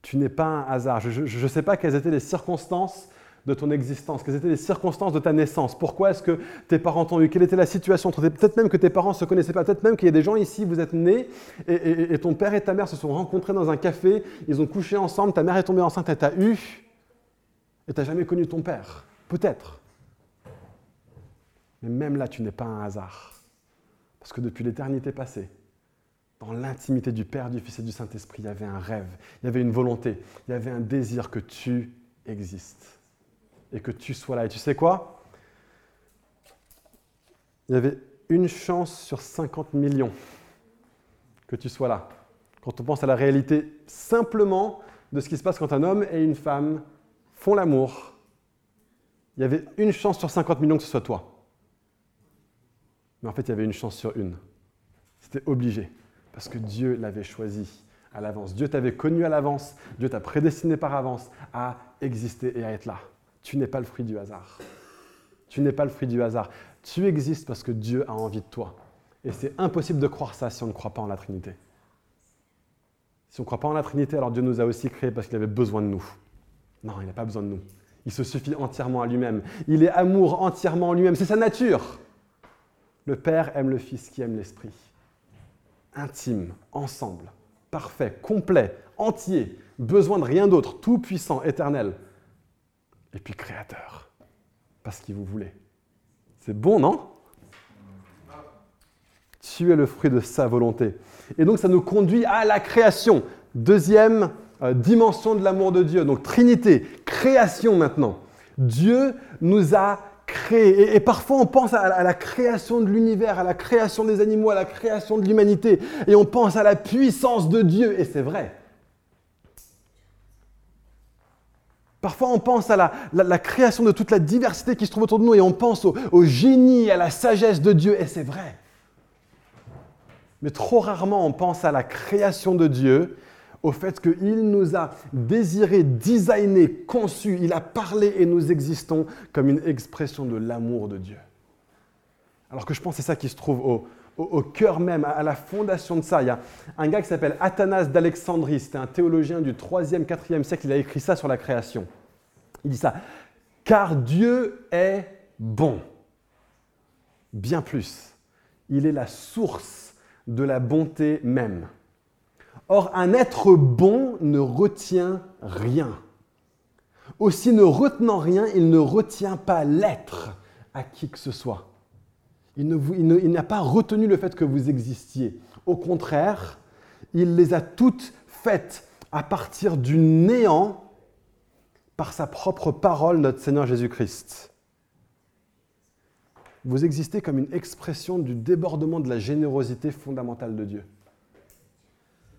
Tu n'es pas un hasard. Je ne sais pas quelles étaient les circonstances de ton existence, quelles étaient les circonstances de ta naissance, pourquoi est-ce que tes parents t'ont eu, quelle était la situation, peut-être même que tes parents ne se connaissaient pas, peut-être même qu'il y a des gens ici, vous êtes nés et, ton père et ta mère se sont rencontrés dans un café, ils ont couché ensemble, ta mère est tombée enceinte, elle t'a eu, et tu n'as jamais connu ton père, peut-être. Mais même là, tu n'es pas un hasard, parce que depuis l'éternité passée, dans l'intimité du Père, du Fils et du Saint-Esprit, il y avait un rêve, il y avait une volonté, il y avait un désir que tu existes et que tu sois là. Et tu sais quoi? Il y avait une chance sur 50 millions que tu sois là. Quand on pense à la réalité simplement de ce qui se passe quand un homme et une femme font l'amour, il y avait une chance sur 50 millions que ce soit toi. Mais en fait, il y avait une chance sur une. C'était obligé, parce que Dieu l'avait choisi à l'avance. Dieu t'avait connu à l'avance, Dieu t'a prédestiné par avance à exister et à être là. Tu n'es pas le fruit du hasard. Tu n'es pas le fruit du hasard. Tu existes parce que Dieu a envie de toi. Et c'est impossible de croire ça si on ne croit pas en la Trinité. Si on ne croit pas en la Trinité, alors Dieu nous a aussi créés parce qu'il avait besoin de nous. Non, il n'a pas besoin de nous. Il se suffit entièrement à lui-même. Il est amour entièrement en lui-même. C'est sa nature. Le Père aime le Fils qui aime l'Esprit. Intime, ensemble, parfait, complet, entier, besoin de rien d'autre, tout puissant, éternel et puis créateur, parce qu'il vous voulait. C'est bon, non? Tu es le fruit de sa volonté. Et donc ça nous conduit à la création. Deuxième euh, dimension de l'amour de Dieu. Donc Trinité, création maintenant. Dieu nous a créés. Et, parfois on pense à la création de l'univers, à la création des animaux, à la création de l'humanité. Et on pense à la puissance de Dieu. Et c'est vrai. Parfois, on pense à la, création de toute la diversité qui se trouve autour de nous et on pense au, au génie, à la sagesse de Dieu, et c'est vrai. Mais trop rarement, on pense à la création de Dieu, au fait qu'il nous a désiré, designé, conçu, il a parlé et nous existons comme une expression de l'amour de Dieu. Alors que je pense que c'est ça qui se trouve au, au, cœur même, à la fondation de ça. Il y a un gars qui s'appelle Athanas d'Alexandrie, c'était un théologien du 3e, 4e siècle, il a écrit ça sur la création. Il dit ça, car Dieu est bon. Bien plus, il est la source de la bonté même. Or, un être bon ne retient rien. Aussi, ne retenant rien, il ne retient pas l'être à qui que ce soit. Il, n'a pas retenu le fait que vous existiez. Au contraire, il les a toutes faites à partir du néant par sa propre parole, notre Seigneur Jésus-Christ. Vous existez comme une expression du débordement de la générosité fondamentale de Dieu.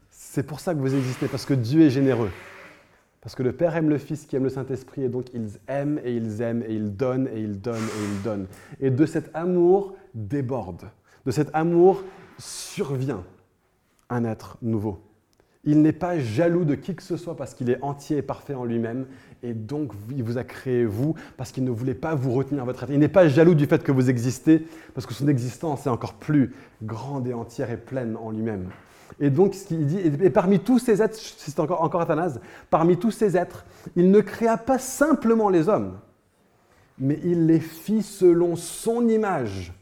C'est pour ça que vous existez, parce que Dieu est généreux. Parce que le Père aime le Fils qui aime le Saint-Esprit, et donc ils aiment et ils aiment et ils donnent et ils donnent et ils donnent. Et de cet amour déborde, de cet amour survient un être nouveau. Il n'est pas jaloux de qui que ce soit parce qu'il est entier et parfait en lui-même, et donc il vous a créé vous parce qu'il ne voulait pas vous retenir votre être. Il n'est pas jaloux du fait que vous existez parce que son existence est encore plus grande et entière et pleine en lui-même. Et donc, ce dit, et parmi tous ces êtres, c'est encore, encore Athanase, parmi tous ces êtres, il ne créa pas simplement les hommes, mais il les fit selon son image,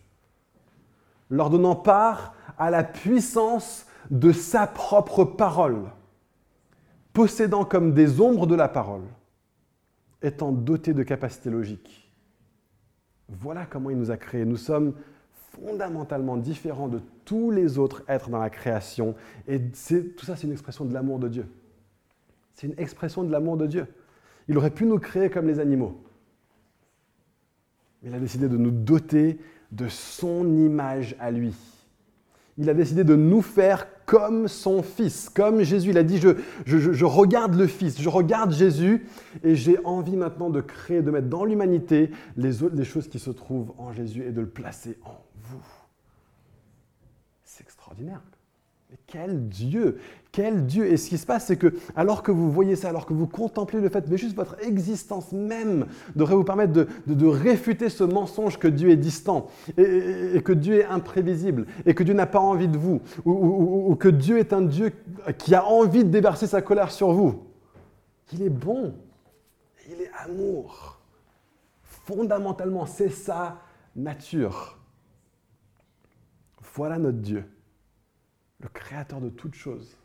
leur donnant part à la puissance de sa propre parole, possédant comme des ombres de la parole, étant dotés de capacités logiques. Voilà comment il nous a créés. Nous sommes fondamentalement différents de tous les autres êtres dans la création. Et tout ça, c'est une expression de l'amour de Dieu. C'est une expression de l'amour de Dieu. Il aurait pu nous créer comme les animaux. Mais il a décidé de nous doter de son image à lui il a décidé de nous faire comme son Fils, comme Jésus. Il a dit, je, regarde le Fils, je regarde Jésus, et j'ai envie maintenant de créer, de mettre dans l'humanité les, choses qui se trouvent en Jésus et de le placer en vous. C'est extraordinaire. Mais quel Dieu Quel Dieu Et ce qui se passe, c'est que alors que vous voyez ça, alors que vous contemplez le fait, mais juste votre existence même devrait vous permettre de, réfuter ce mensonge que Dieu est distant et, que Dieu est imprévisible et que Dieu n'a pas envie de vous ou, que Dieu est un Dieu qui a envie de déverser sa colère sur vous. Il est bon, il est amour. Fondamentalement, c'est sa nature. Voilà notre Dieu le créateur de toutes choses.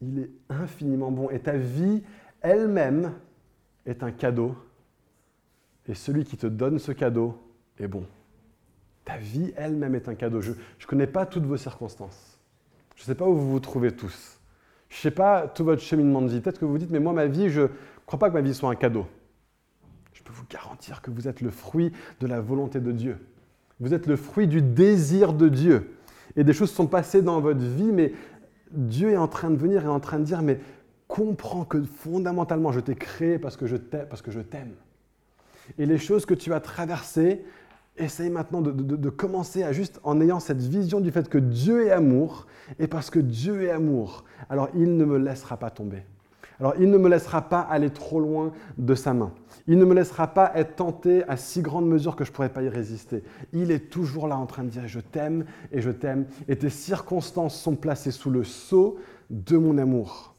Il est infiniment bon et ta vie elle-même est un cadeau et celui qui te donne ce cadeau est bon. Ta vie elle-même est un cadeau. Je ne connais pas toutes vos circonstances. Je ne sais pas où vous vous trouvez tous. Je ne sais pas tout votre cheminement de vie. Peut-être que vous dites, mais moi, ma vie, je ne crois pas que ma vie soit un cadeau. Je peux vous garantir que vous êtes le fruit de la volonté de Dieu. Vous êtes le fruit du désir de Dieu et des choses sont passées dans votre vie, mais Dieu est en train de venir et en train de dire, mais comprends que fondamentalement, je t'ai créé parce que je t'aime. Et les choses que tu as traversées, essaye maintenant de, de, commencer à juste en ayant cette vision du fait que Dieu est amour, et parce que Dieu est amour, alors il ne me laissera pas tomber. Alors il ne me laissera pas aller trop loin de sa main. Il ne me laissera pas être tenté à si grande mesure que je ne pourrais pas y résister. Il est toujours là en train de dire je t'aime et je t'aime et tes circonstances sont placées sous le sceau de mon amour.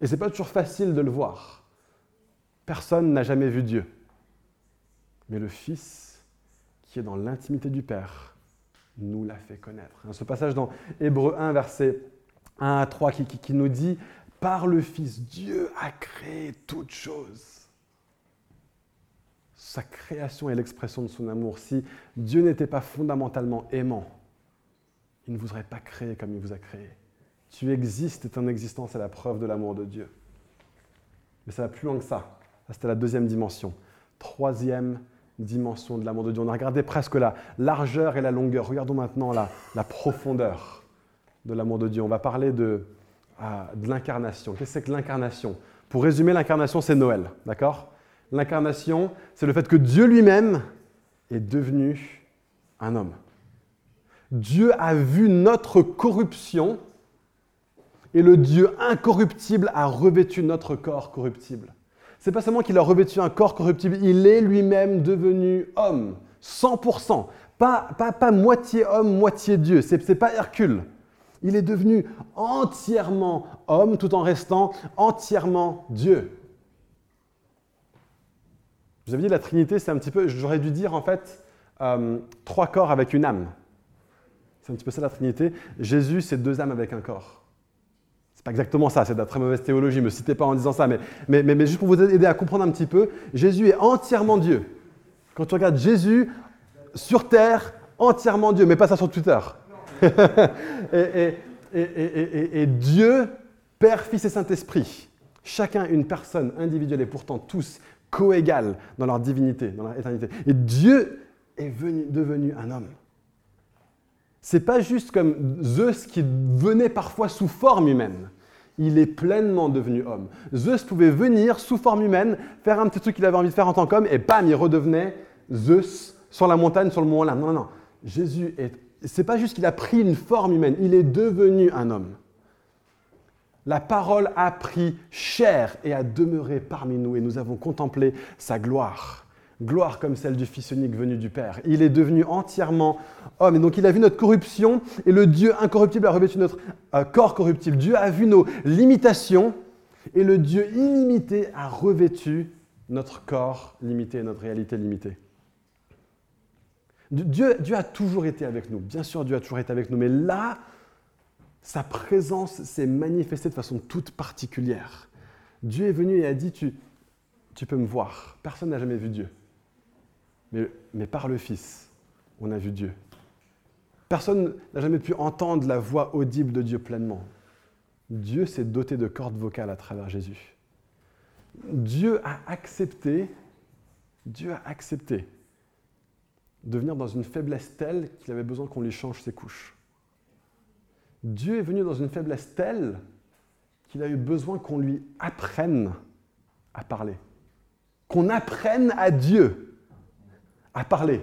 Et ce n'est pas toujours facile de le voir. Personne n'a jamais vu Dieu. Mais le Fils, qui est dans l'intimité du Père, nous l'a fait connaître. Ce passage dans Hébreu 1, verset 1 à 3, qui, qui nous dit par le Fils, Dieu a créé toutes choses. Sa création est l'expression de son amour. Si Dieu n'était pas fondamentalement aimant, il ne vous aurait pas créé comme il vous a créé. Tu existes et ton existence est la preuve de l'amour de Dieu. Mais ça va plus loin que ça. C'était la deuxième dimension. Troisième dimension de l'amour de Dieu. On a regardé presque la largeur et la longueur. Regardons maintenant la, la profondeur de l'amour de Dieu. On va parler de, de l'incarnation. Qu'est-ce que c'est que l'incarnation? Pour résumer, l'incarnation, c'est Noël, d'accord? L'incarnation, c'est le fait que Dieu lui-même est devenu un homme. Dieu a vu notre corruption et le Dieu incorruptible a revêtu notre corps corruptible. C'est pas seulement qu'il a revêtu un corps corruptible, il est lui-même devenu homme, 100%. Pas, pas, pas moitié homme, moitié Dieu. C'est, pas Hercule. Il est devenu entièrement homme tout en restant entièrement Dieu. Vous dit la Trinité, c'est un petit peu, j'aurais dû dire en fait, euh, trois corps avec une âme. C'est un petit peu ça la Trinité. Jésus, c'est deux âmes avec un corps. pas exactement ça, c'est de la très mauvaise théologie, ne me citez pas en disant ça, mais, mais, mais, juste pour vous aider à comprendre un petit peu, Jésus est entièrement Dieu. Quand tu regardes Jésus sur terre, entièrement Dieu, mais pas ça sur Twitter. et, Dieu, Père, Fils et Saint-Esprit, chacun une personne individuelle et pourtant tous coégales dans leur divinité, dans leur éternité. Et Dieu est venu, devenu un homme. C'est pas juste comme Zeus qui venait parfois sous forme humaine. Il est pleinement devenu homme. Zeus pouvait venir sous forme humaine, faire un petit truc qu'il avait envie de faire en tant qu'homme, et bam, il redevenait Zeus sur la montagne, sur le mont Olympe. Non, non, non. Jésus est. C'est pas juste qu'il a pris une forme humaine, il est devenu un homme. La parole a pris chair et a demeuré parmi nous, et nous avons contemplé sa gloire gloire comme celle du Fils unique venu du Père. Il est devenu entièrement homme. Et donc il a vu notre corruption et le Dieu incorruptible a revêtu notre euh, corps corruptible. Dieu a vu nos limitations et le Dieu illimité a revêtu notre corps limité notre réalité limitée. Dieu, a toujours été avec nous. Bien sûr, Dieu a toujours été avec nous. Mais là, sa présence s'est manifestée de façon toute particulière. Dieu est venu et a dit, tu, tu peux me voir. Personne n'a jamais vu Dieu mais, par le Fils, on a vu Dieu. Personne n'a jamais pu entendre la voix audible de Dieu pleinement. Dieu s'est doté de cordes vocales à travers Jésus. Dieu a accepté, Dieu a accepté de venir dans une faiblesse telle qu'il avait besoin qu'on lui change ses couches. Dieu est venu dans une faiblesse telle qu'il a eu besoin qu'on lui apprenne à parler, qu'on apprenne à Dieu à parler.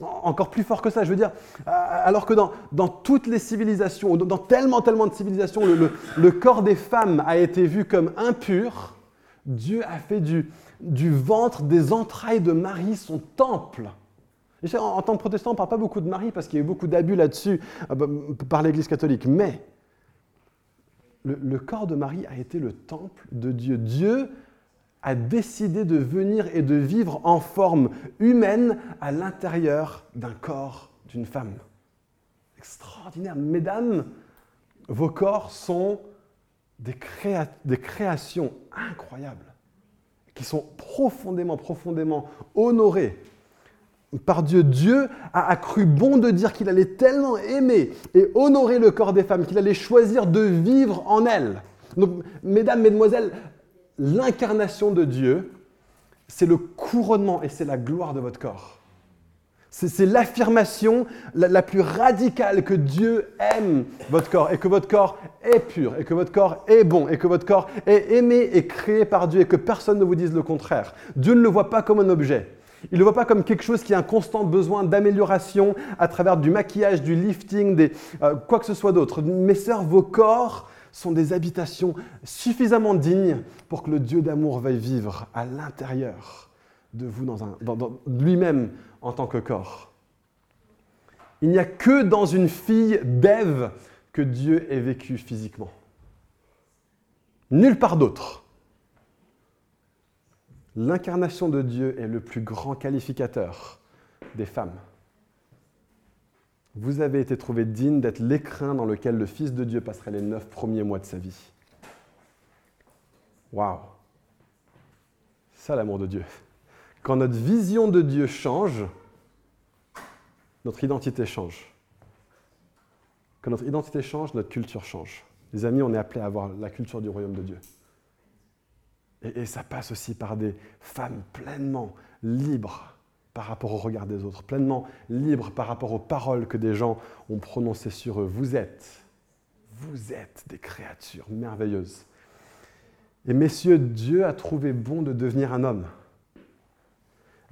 Encore plus fort que ça, je veux dire, alors que dans, toutes les civilisations, dans tellement, tellement de civilisations, le, corps des femmes a été vu comme impur, Dieu a fait du ventre, des entrailles de Marie son temple. En, tant que protestant, on ne parle pas beaucoup de Marie parce qu'il y a eu beaucoup d'abus là-dessus euh, bah, par l'Église catholique. Mais le, le corps de Marie a été le temple de Dieu. Dieu a décidé de venir et de vivre en forme humaine à l'intérieur d'un corps d'une femme. Extraordinaire. Mesdames, vos corps sont des, des créations incroyables, qui sont profondément, profondément honorées par Dieu. Dieu a, cru bon de dire qu'il allait tellement aimer et honorer le corps des femmes qu'il allait choisir de vivre en elles. Donc, mesdames, mesdemoiselles, l'incarnation de Dieu, c'est le couronnement et c'est la gloire de votre corps. C'est l'affirmation la, plus radicale que Dieu aime votre corps et que votre corps est pur et que votre corps est bon et que votre corps est aimé et créé par Dieu et que personne ne vous dise le contraire. Dieu ne le voit pas comme un objet. Il ne le voit pas comme quelque chose qui a un constant besoin d'amélioration à travers du maquillage, du lifting, des, euh, quoi que ce soit d'autre. Mes sœurs, vos corps sont des habitations suffisamment dignes pour que le Dieu d'amour veuille vivre à l'intérieur de vous, dans, dans lui-même en tant que corps. Il n'y a que dans une fille d'Ève que Dieu ait vécu physiquement. Nulle part d'autre. L'incarnation de Dieu est le plus grand qualificateur des femmes vous avez été trouvé digne d'être l'écrin dans lequel le Fils de Dieu passerait les neuf premiers mois de sa vie. Waouh! Ça l'amour de Dieu. Quand notre vision de Dieu change, notre identité change. Quand notre identité change, notre culture change. Les amis, on est appelés à avoir la culture du royaume de Dieu. Et, ça passe aussi par des femmes pleinement libres par rapport au regard des autres, pleinement libre par rapport aux paroles que des gens ont prononcées sur eux. Vous êtes, vous êtes des créatures merveilleuses. Et messieurs, Dieu a trouvé bon de devenir un homme.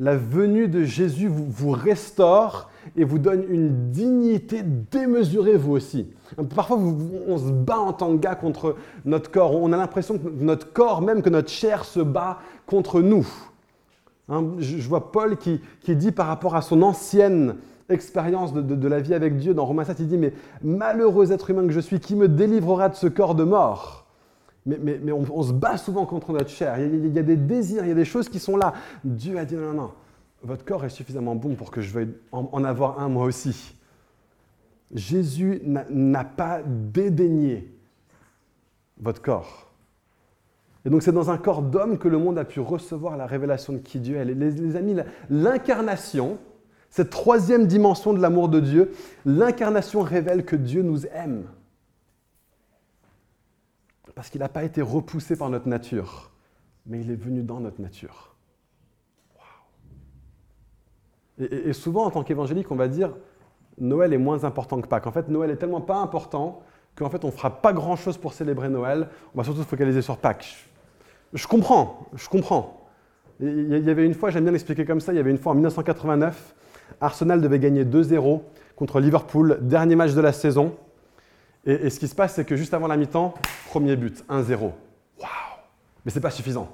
La venue de Jésus vous, restaure et vous donne une dignité démesurée, vous aussi. Parfois, on se bat en tant que gars contre notre corps. On a l'impression que notre corps, même que notre chair, se bat contre nous. Hein, je, vois Paul qui, dit par rapport à son ancienne expérience de, la vie avec Dieu dans Romains 7, il dit, mais malheureux être humain que je suis, qui me délivrera de ce corps de mort? Mais, on, se bat souvent contre notre chair. Il y, a, des désirs, il y a des choses qui sont là. Dieu a dit non, non, non. Votre corps est suffisamment bon pour que je veuille en avoir un moi aussi. Jésus n'a pas dédaigné votre corps. Et donc c'est dans un corps d'homme que le monde a pu recevoir la révélation de qui Dieu est. Les, amis, l'incarnation, cette troisième dimension de l'amour de Dieu, l'incarnation révèle que Dieu nous aime. Parce qu'il n'a pas été repoussé par notre nature, mais il est venu dans notre nature. Et, souvent, en tant qu'évangélique, on va dire Noël est moins important que Pâques. En fait, Noël est tellement pas important qu'en fait, on ne fera pas grand-chose pour célébrer Noël. On va surtout se focaliser sur Pâques. Je comprends, je comprends. Il y avait une fois, j'aime bien l'expliquer comme ça, il y avait une fois en 1989, Arsenal devait gagner 2-0 contre Liverpool, dernier match de la saison. Et, ce qui se passe, c'est que juste avant la mi-temps, premier but, 1-0. Waouh Mais c'est pas suffisant.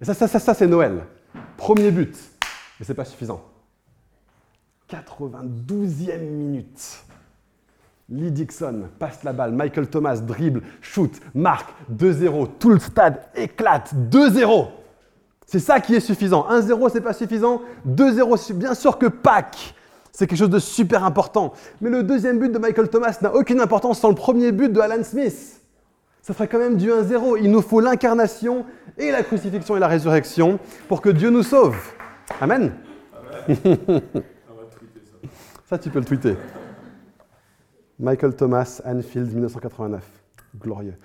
Et ça, ça, ça, ça c'est Noël. Premier but, mais c'est pas suffisant. 92e minute. Lee Dixon passe la balle, Michael Thomas dribble, shoot, marque, 2-0, tout le stade éclate, 2-0. C'est ça qui est suffisant. 1-0, c'est pas suffisant. 2-0, bien sûr que Pâques, c'est quelque chose de super important. Mais le deuxième but de Michael Thomas n'a aucune importance sans le premier but de Alan Smith. Ça ferait quand même du 1-0. Il nous faut l'incarnation et la crucifixion et la résurrection pour que Dieu nous sauve. Amen. Ça, tu peux le tweeter. Michael Thomas, Anfield, 1989. Glorieux.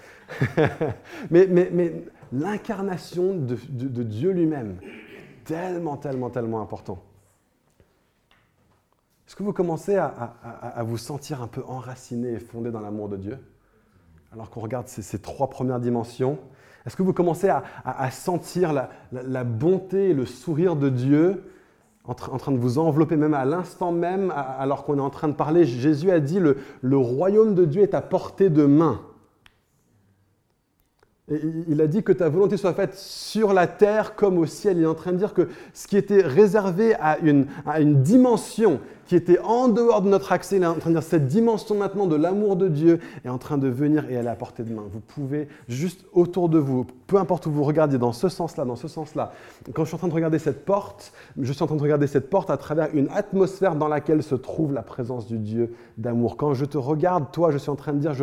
mais, l'incarnation de, Dieu lui-même, tellement, tellement, tellement important. Est-ce que vous commencez à, vous sentir un peu enraciné et fondé dans l'amour de Dieu Alors qu'on regarde ces, trois premières dimensions, est-ce que vous commencez à, sentir la, bonté et le sourire de Dieu en, train de vous envelopper même à l'instant même, alors qu'on est en train de parler? Jésus a dit, le, le royaume de Dieu est à portée de main. Et il a dit que ta volonté soit faite sur la terre comme au ciel. Il est en train de dire que ce qui était réservé à une dimension qui était en dehors de notre accès. Il est en train de dire cette dimension maintenant de l'amour de Dieu est en train de venir et elle est à portée de main. Vous pouvez juste autour de vous, peu importe où vous regardiez, dans ce sens-là, dans ce sens-là. Quand je suis en train de regarder cette porte, je suis en train de regarder cette porte à travers une atmosphère dans laquelle se trouve la présence du Dieu d'amour. Quand je te regarde, toi, je suis en train de dire,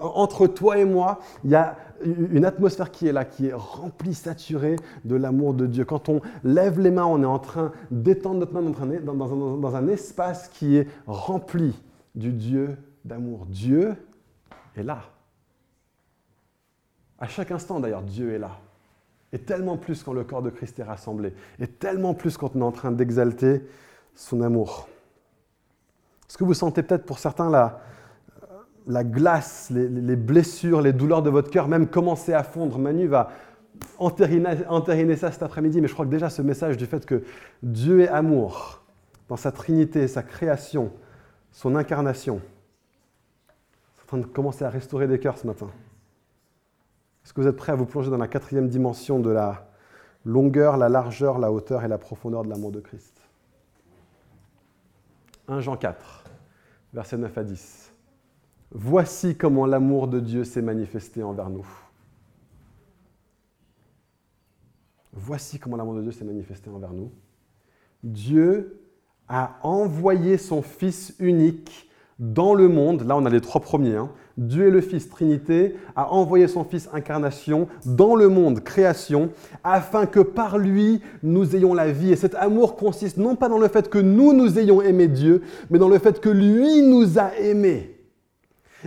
entre toi et moi, il y a une atmosphère qui est là, qui est remplie, saturée de l'amour de Dieu. Quand on lève les mains, on est en train d'étendre notre main dans, dans, dans un espace qui est rempli du Dieu d'amour. Dieu est là. À chaque instant d'ailleurs, Dieu est là. Et tellement plus quand le corps de Christ est rassemblé. Et tellement plus quand on est en train d'exalter son amour. Est-ce que vous sentez peut-être pour certains la, la glace, les, les, blessures, les douleurs de votre cœur même commencer à fondre? Manu va entériner, entériner ça cet après-midi, mais je crois que déjà ce message du fait que Dieu est amour, dans sa trinité, sa création, son incarnation. C'est en train de commencer à restaurer des cœurs ce matin. Est-ce que vous êtes prêts à vous plonger dans la quatrième dimension de la longueur, la largeur, la hauteur et la profondeur de l'amour de Christ? 1 Jean 4, versets 9 à 10. Voici comment l'amour de Dieu s'est manifesté envers nous. Voici comment l'amour de Dieu s'est manifesté envers nous. Dieu a envoyé son Fils unique dans le monde, là on a les trois premiers, hein. Dieu et le Fils Trinité a envoyé son Fils incarnation dans le monde, création, afin que par lui nous ayons la vie. Et cet amour consiste non pas dans le fait que nous nous ayons aimé Dieu, mais dans le fait que lui nous a aimés.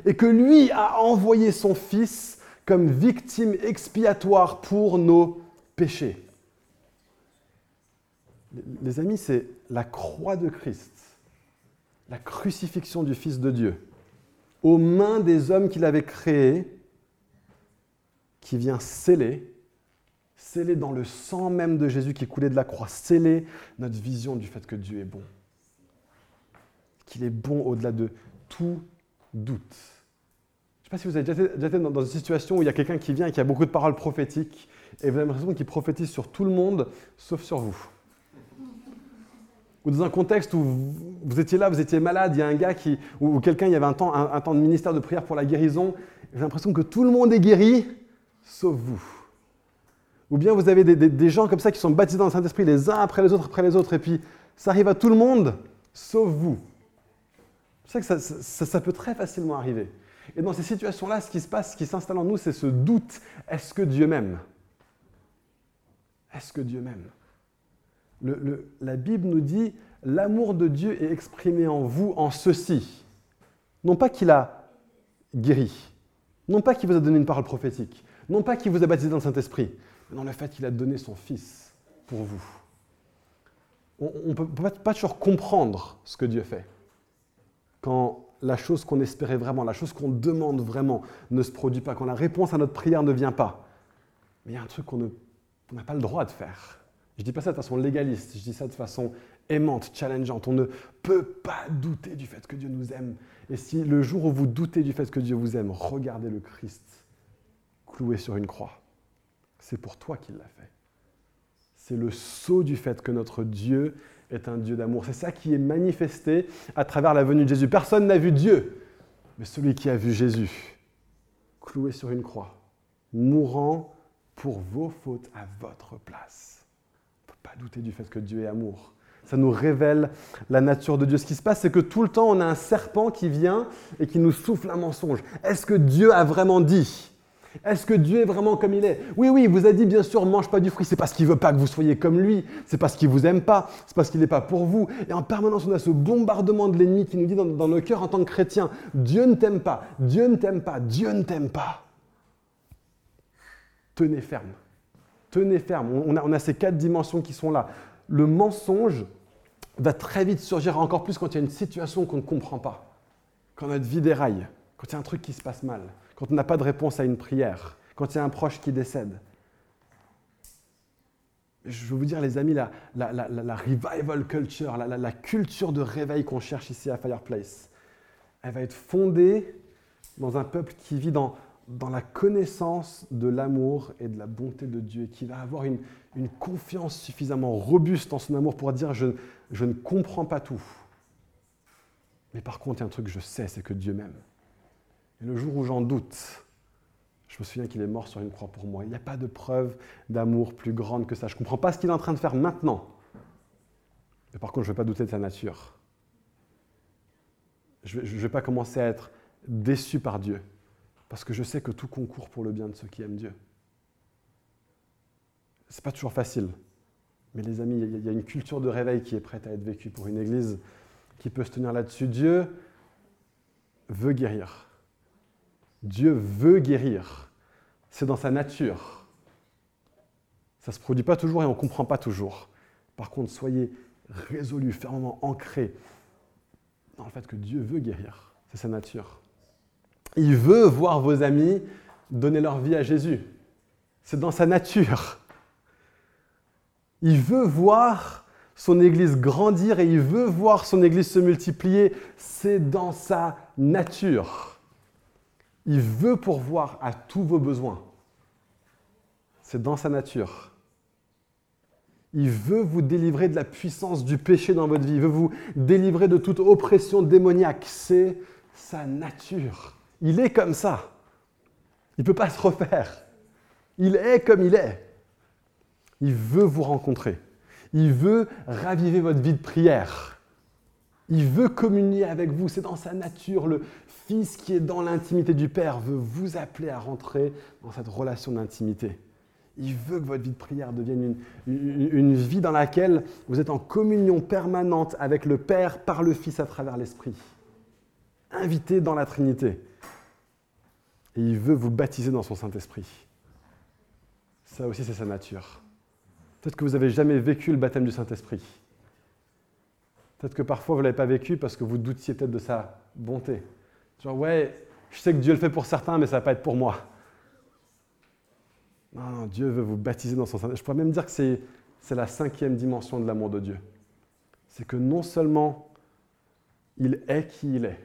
Et que lui a envoyé son Fils comme victime expiatoire pour nos péchés. Les amis, c'est la croix de Christ, la crucifixion du Fils de Dieu, aux mains des hommes qu'il avait créés, qui vient sceller, sceller dans le sang même de Jésus qui coulait de la croix, sceller notre vision du fait que Dieu est bon, qu'il est bon au-delà de tout doute. Je ne sais pas si vous avez déjà été, dans une situation où il y a quelqu'un qui vient et qui a beaucoup de paroles prophétiques, et vous avez l'impression qu'il prophétise sur tout le monde, sauf sur vous ou dans un contexte où vous étiez là, vous étiez malade, il y a un gars qui, ou quelqu'un, il y avait un temps, un, temps de ministère de prière pour la guérison, j'ai l'impression que tout le monde est guéri, sauf vous. Ou bien vous avez des, gens comme ça qui sont baptisés dans le Saint-Esprit les uns après les autres, après les autres, et puis ça arrive à tout le monde, sauf vous. Je sais que ça, ça peut très facilement arriver. Et dans ces situations-là, ce qui se passe, ce qui s'installe en nous, c'est ce doute. Est-ce que Dieu m'aime? Est-ce que Dieu m'aime? La Bible nous dit, l'amour de Dieu est exprimé en vous en ceci. Non pas qu'il a guéri, non pas qu'il vous a donné une parole prophétique, non pas qu'il vous a baptisé dans le Saint-Esprit, mais dans le fait qu'il a donné son Fils pour vous. On ne peut pas toujours comprendre ce que Dieu fait. Quand la chose qu'on espérait vraiment, la chose qu'on demande vraiment ne se produit pas, quand la réponse à notre prière ne vient pas. Mais il y a un truc qu'on n'a pas le droit de faire. Je ne dis pas ça de façon légaliste, je dis ça de façon aimante, challengeante. On ne peut pas douter du fait que Dieu nous aime. Et si le jour où vous doutez du fait que Dieu vous aime, regardez le Christ cloué sur une croix. C'est pour toi qu'il l'a fait. C'est le sceau du fait que notre Dieu est un Dieu d'amour. C'est ça qui est manifesté à travers la venue de Jésus. Personne n'a vu Dieu, mais celui qui a vu Jésus, cloué sur une croix, mourant pour vos fautes à votre place. Pas douter du fait que Dieu est amour. Ça nous révèle la nature de Dieu. Ce qui se passe, c'est que tout le temps, on a un serpent qui vient et qui nous souffle un mensonge. Est-ce que Dieu a vraiment dit? Est-ce que Dieu est vraiment comme il est? Oui, oui, il vous a dit bien sûr, mange pas du fruit. C'est parce qu'il veut pas que vous soyez comme lui. C'est parce qu'il vous aime pas. C'est parce qu'il n'est pas pour vous. Et en permanence, on a ce bombardement de l'ennemi qui nous dit dans, nos cœurs en tant que chrétiens Dieu ne t'aime pas. Dieu ne t'aime pas. Dieu ne t'aime pas. Tenez ferme. Tenez ferme. On a, ces quatre dimensions qui sont là. Le mensonge va très vite surgir encore plus quand il y a une situation qu'on ne comprend pas. Quand notre vie déraille. Quand il y a un truc qui se passe mal quand on n'a pas de réponse à une prière, quand il y a un proche qui décède. Je veux vous dire, les amis, la, revival culture, la, culture de réveil qu'on cherche ici à Fireplace, elle va être fondée dans un peuple qui vit dans, dans la connaissance de l'amour et de la bonté de Dieu, qui va avoir une, confiance suffisamment robuste en son amour pour dire je ne comprends pas tout. Mais par contre, il y a un truc que je sais, c'est que Dieu m'aime. Et le jour où j'en doute, je me souviens qu'il est mort sur une croix pour moi. Il n'y a pas de preuve d'amour plus grande que ça. Je ne comprends pas ce qu'il est en train de faire maintenant. Mais par contre, je ne vais pas douter de sa nature. Je ne vais pas commencer à être déçu par Dieu. Parce que je sais que tout concourt pour le bien de ceux qui aiment Dieu. Ce n'est pas toujours facile. Mais les amis, il y a une culture de réveil qui est prête à être vécue pour une église qui peut se tenir là-dessus. Dieu veut guérir. Dieu veut guérir. C'est dans sa nature. Ça ne se produit pas toujours et on ne comprend pas toujours. Par contre, soyez résolus, fermement ancrés dans le fait que Dieu veut guérir. C'est sa nature. Il veut voir vos amis donner leur vie à Jésus. C'est dans sa nature. Il veut voir son Église grandir et il veut voir son Église se multiplier. C'est dans sa nature. Il veut pourvoir à tous vos besoins. C'est dans sa nature. Il veut vous délivrer de la puissance du péché dans votre vie. Il veut vous délivrer de toute oppression démoniaque. C'est sa nature. Il est comme ça. Il ne peut pas se refaire. Il est comme il est. Il veut vous rencontrer. Il veut raviver votre vie de prière. Il veut communier avec vous. C'est dans sa nature. Le, Fils qui est dans l'intimité du Père veut vous appeler à rentrer dans cette relation d'intimité. Il veut que votre vie de prière devienne une, vie dans laquelle vous êtes en communion permanente avec le Père par le Fils à travers l'Esprit. Invité dans la Trinité. Et il veut vous baptiser dans son Saint-Esprit. Ça aussi, c'est sa nature. Peut-être que vous n'avez jamais vécu le baptême du Saint-Esprit. Peut-être que parfois vous ne l'avez pas vécu parce que vous doutiez peut-être de sa bonté. Genre, ouais, je sais que Dieu le fait pour certains, mais ça ne va pas être pour moi. Non, Dieu veut vous baptiser dans son Saint. Je pourrais même dire que c'est, c'est la cinquième dimension de l'amour de Dieu. C'est que non seulement il est qui il est,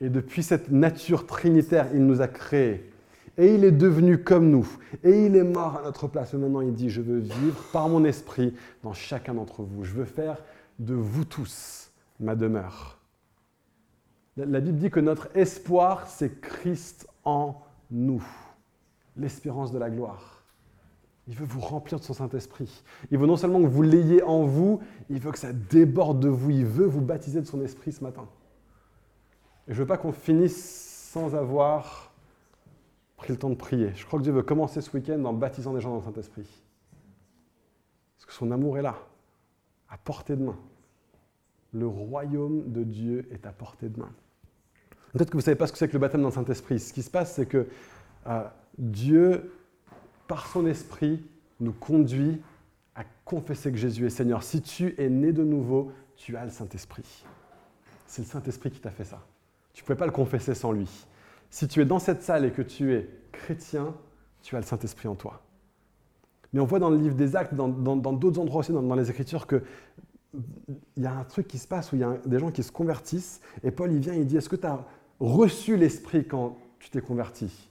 et depuis cette nature trinitaire, il nous a créés, et il est devenu comme nous, et il est mort à notre place. Et maintenant, il dit, je veux vivre par mon esprit dans chacun d'entre vous. Je veux faire de vous tous ma demeure. La Bible dit que notre espoir, c'est Christ en nous, l'espérance de la gloire. Il veut vous remplir de son Saint-Esprit. Il veut non seulement que vous l'ayez en vous, il veut que ça déborde de vous. Il veut vous baptiser de son esprit ce matin. Et je ne veux pas qu'on finisse sans avoir pris le temps de prier. Je crois que Dieu veut commencer ce week-end en baptisant des gens dans le Saint-Esprit. Parce que son amour est là, à portée de main. Le royaume de Dieu est à portée de main. Peut-être que vous ne savez pas ce que c'est que le baptême dans le Saint-Esprit. Ce qui se passe, c'est que euh, Dieu, par son esprit, nous conduit à confesser que Jésus est Seigneur. Si tu es né de nouveau, tu as le Saint-Esprit. C'est le Saint-Esprit qui t'a fait ça. Tu ne pouvais pas le confesser sans lui. Si tu es dans cette salle et que tu es chrétien, tu as le Saint-Esprit en toi. Mais on voit dans le livre des Actes, dans d'autres endroits aussi, dans, les Écritures, qu'il y a un truc qui se passe où il y a des gens qui se convertissent. Et Paul, il vient il dit, est-ce que tu as reçu l'Esprit quand tu t'es converti?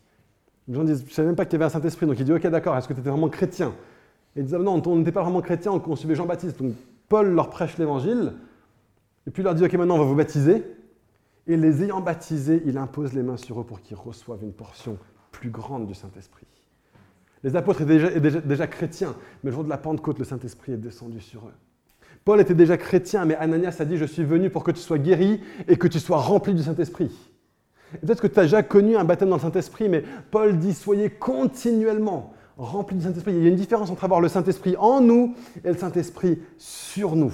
Les gens disent, je ne savais même pas qu'il y avait un Saint-Esprit. Donc il dit, ok, d'accord, est-ce que tu étais vraiment chrétien? Et ils disent, non, on n'était pas vraiment chrétien, on suivait Jean-Baptiste. Donc Paul leur prêche l'Évangile. Et puis il leur dit, ok, maintenant on va vous baptiser. Et les ayant baptisés, il impose les mains sur eux pour qu'ils reçoivent une portion plus grande du Saint-Esprit. Les apôtres étaient déjà, chrétiens, mais le jour de la Pentecôte, le Saint-Esprit est descendu sur eux. Paul était déjà chrétien, mais Ananias a dit, je suis venu pour que tu sois guéri et que tu sois rempli du Saint-Esprit. Peut-être que tu as déjà connu un baptême dans le Saint-Esprit, mais Paul dit, soyez continuellement remplis du Saint-Esprit. Il y a une différence entre avoir le Saint-Esprit en nous et le Saint-Esprit sur nous.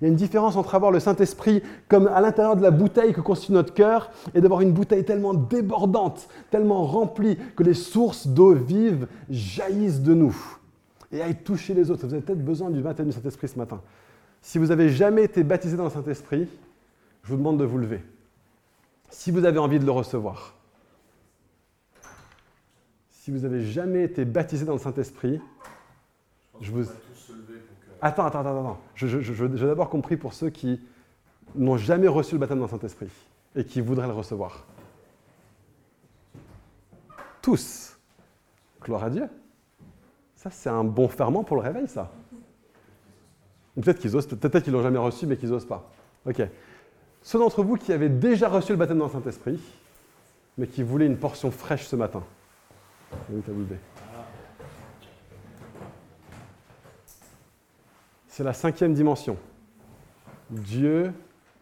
Il y a une différence entre avoir le Saint-Esprit comme à l'intérieur de la bouteille que constitue notre cœur et d'avoir une bouteille tellement débordante, tellement remplie que les sources d'eau vive jaillissent de nous et aillent toucher les autres. Vous avez peut-être besoin du baptême du Saint-Esprit ce matin. Si vous n'avez jamais été baptisé dans le Saint-Esprit, je vous demande de vous lever. Si vous avez envie de le recevoir. Si vous n'avez jamais été baptisé dans le Saint-Esprit, je vous... Attends, attends, attends, attends. J'ai d'abord compris pour ceux qui n'ont jamais reçu le baptême dans le Saint-Esprit et qui voudraient le recevoir. Tous. Gloire à Dieu. Ça, c'est un bon ferment pour le réveil, ça. Peut-être qu'ils osent, l'ont jamais reçu, mais qu'ils n'osent pas. Ok. Ceux d'entre vous qui avaient déjà reçu le baptême dans le Saint-Esprit, mais qui voulaient une portion fraîche ce matin. Oui, C'est la cinquième dimension. Dieu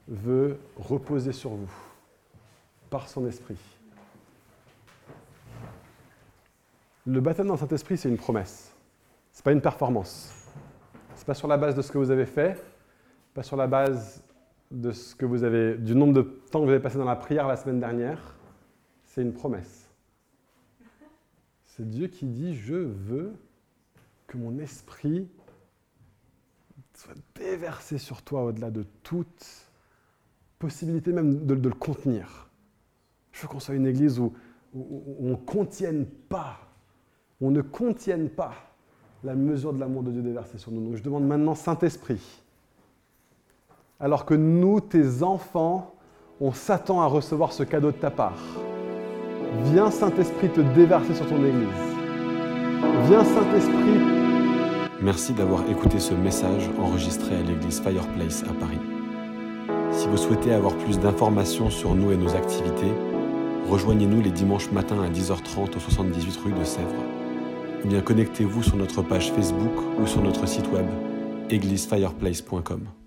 veut reposer sur vous par son esprit. Le baptême dans le Saint-Esprit, c'est une promesse. Ce n'est pas une performance. Ce n'est pas sur la base de ce que vous avez fait, pas sur la base de ce que vous avez, du nombre de temps que vous avez passé dans la prière la semaine dernière. C'est une promesse. C'est Dieu qui dit, je veux que mon esprit soit déversé sur toi au-delà de toute possibilité même de, le contenir. Je veux qu'on soit une église où, on ne contienne pas, on ne contienne pas la mesure de l'amour de Dieu déversé sur nous. Donc je demande maintenant Saint-Esprit, alors que nous, tes enfants, on s'attend à recevoir ce cadeau de ta part. Viens Saint-Esprit te déverser sur ton Église. Viens Saint-Esprit Merci d'avoir écouté ce message enregistré à l'église Fireplace à Paris. Si vous souhaitez avoir plus d'informations sur nous et nos activités, rejoignez-nous les dimanches matins à 10h30 au 78 rue de Sèvres. Ou bien connectez-vous sur notre page Facebook ou sur notre site web églisefireplace.com.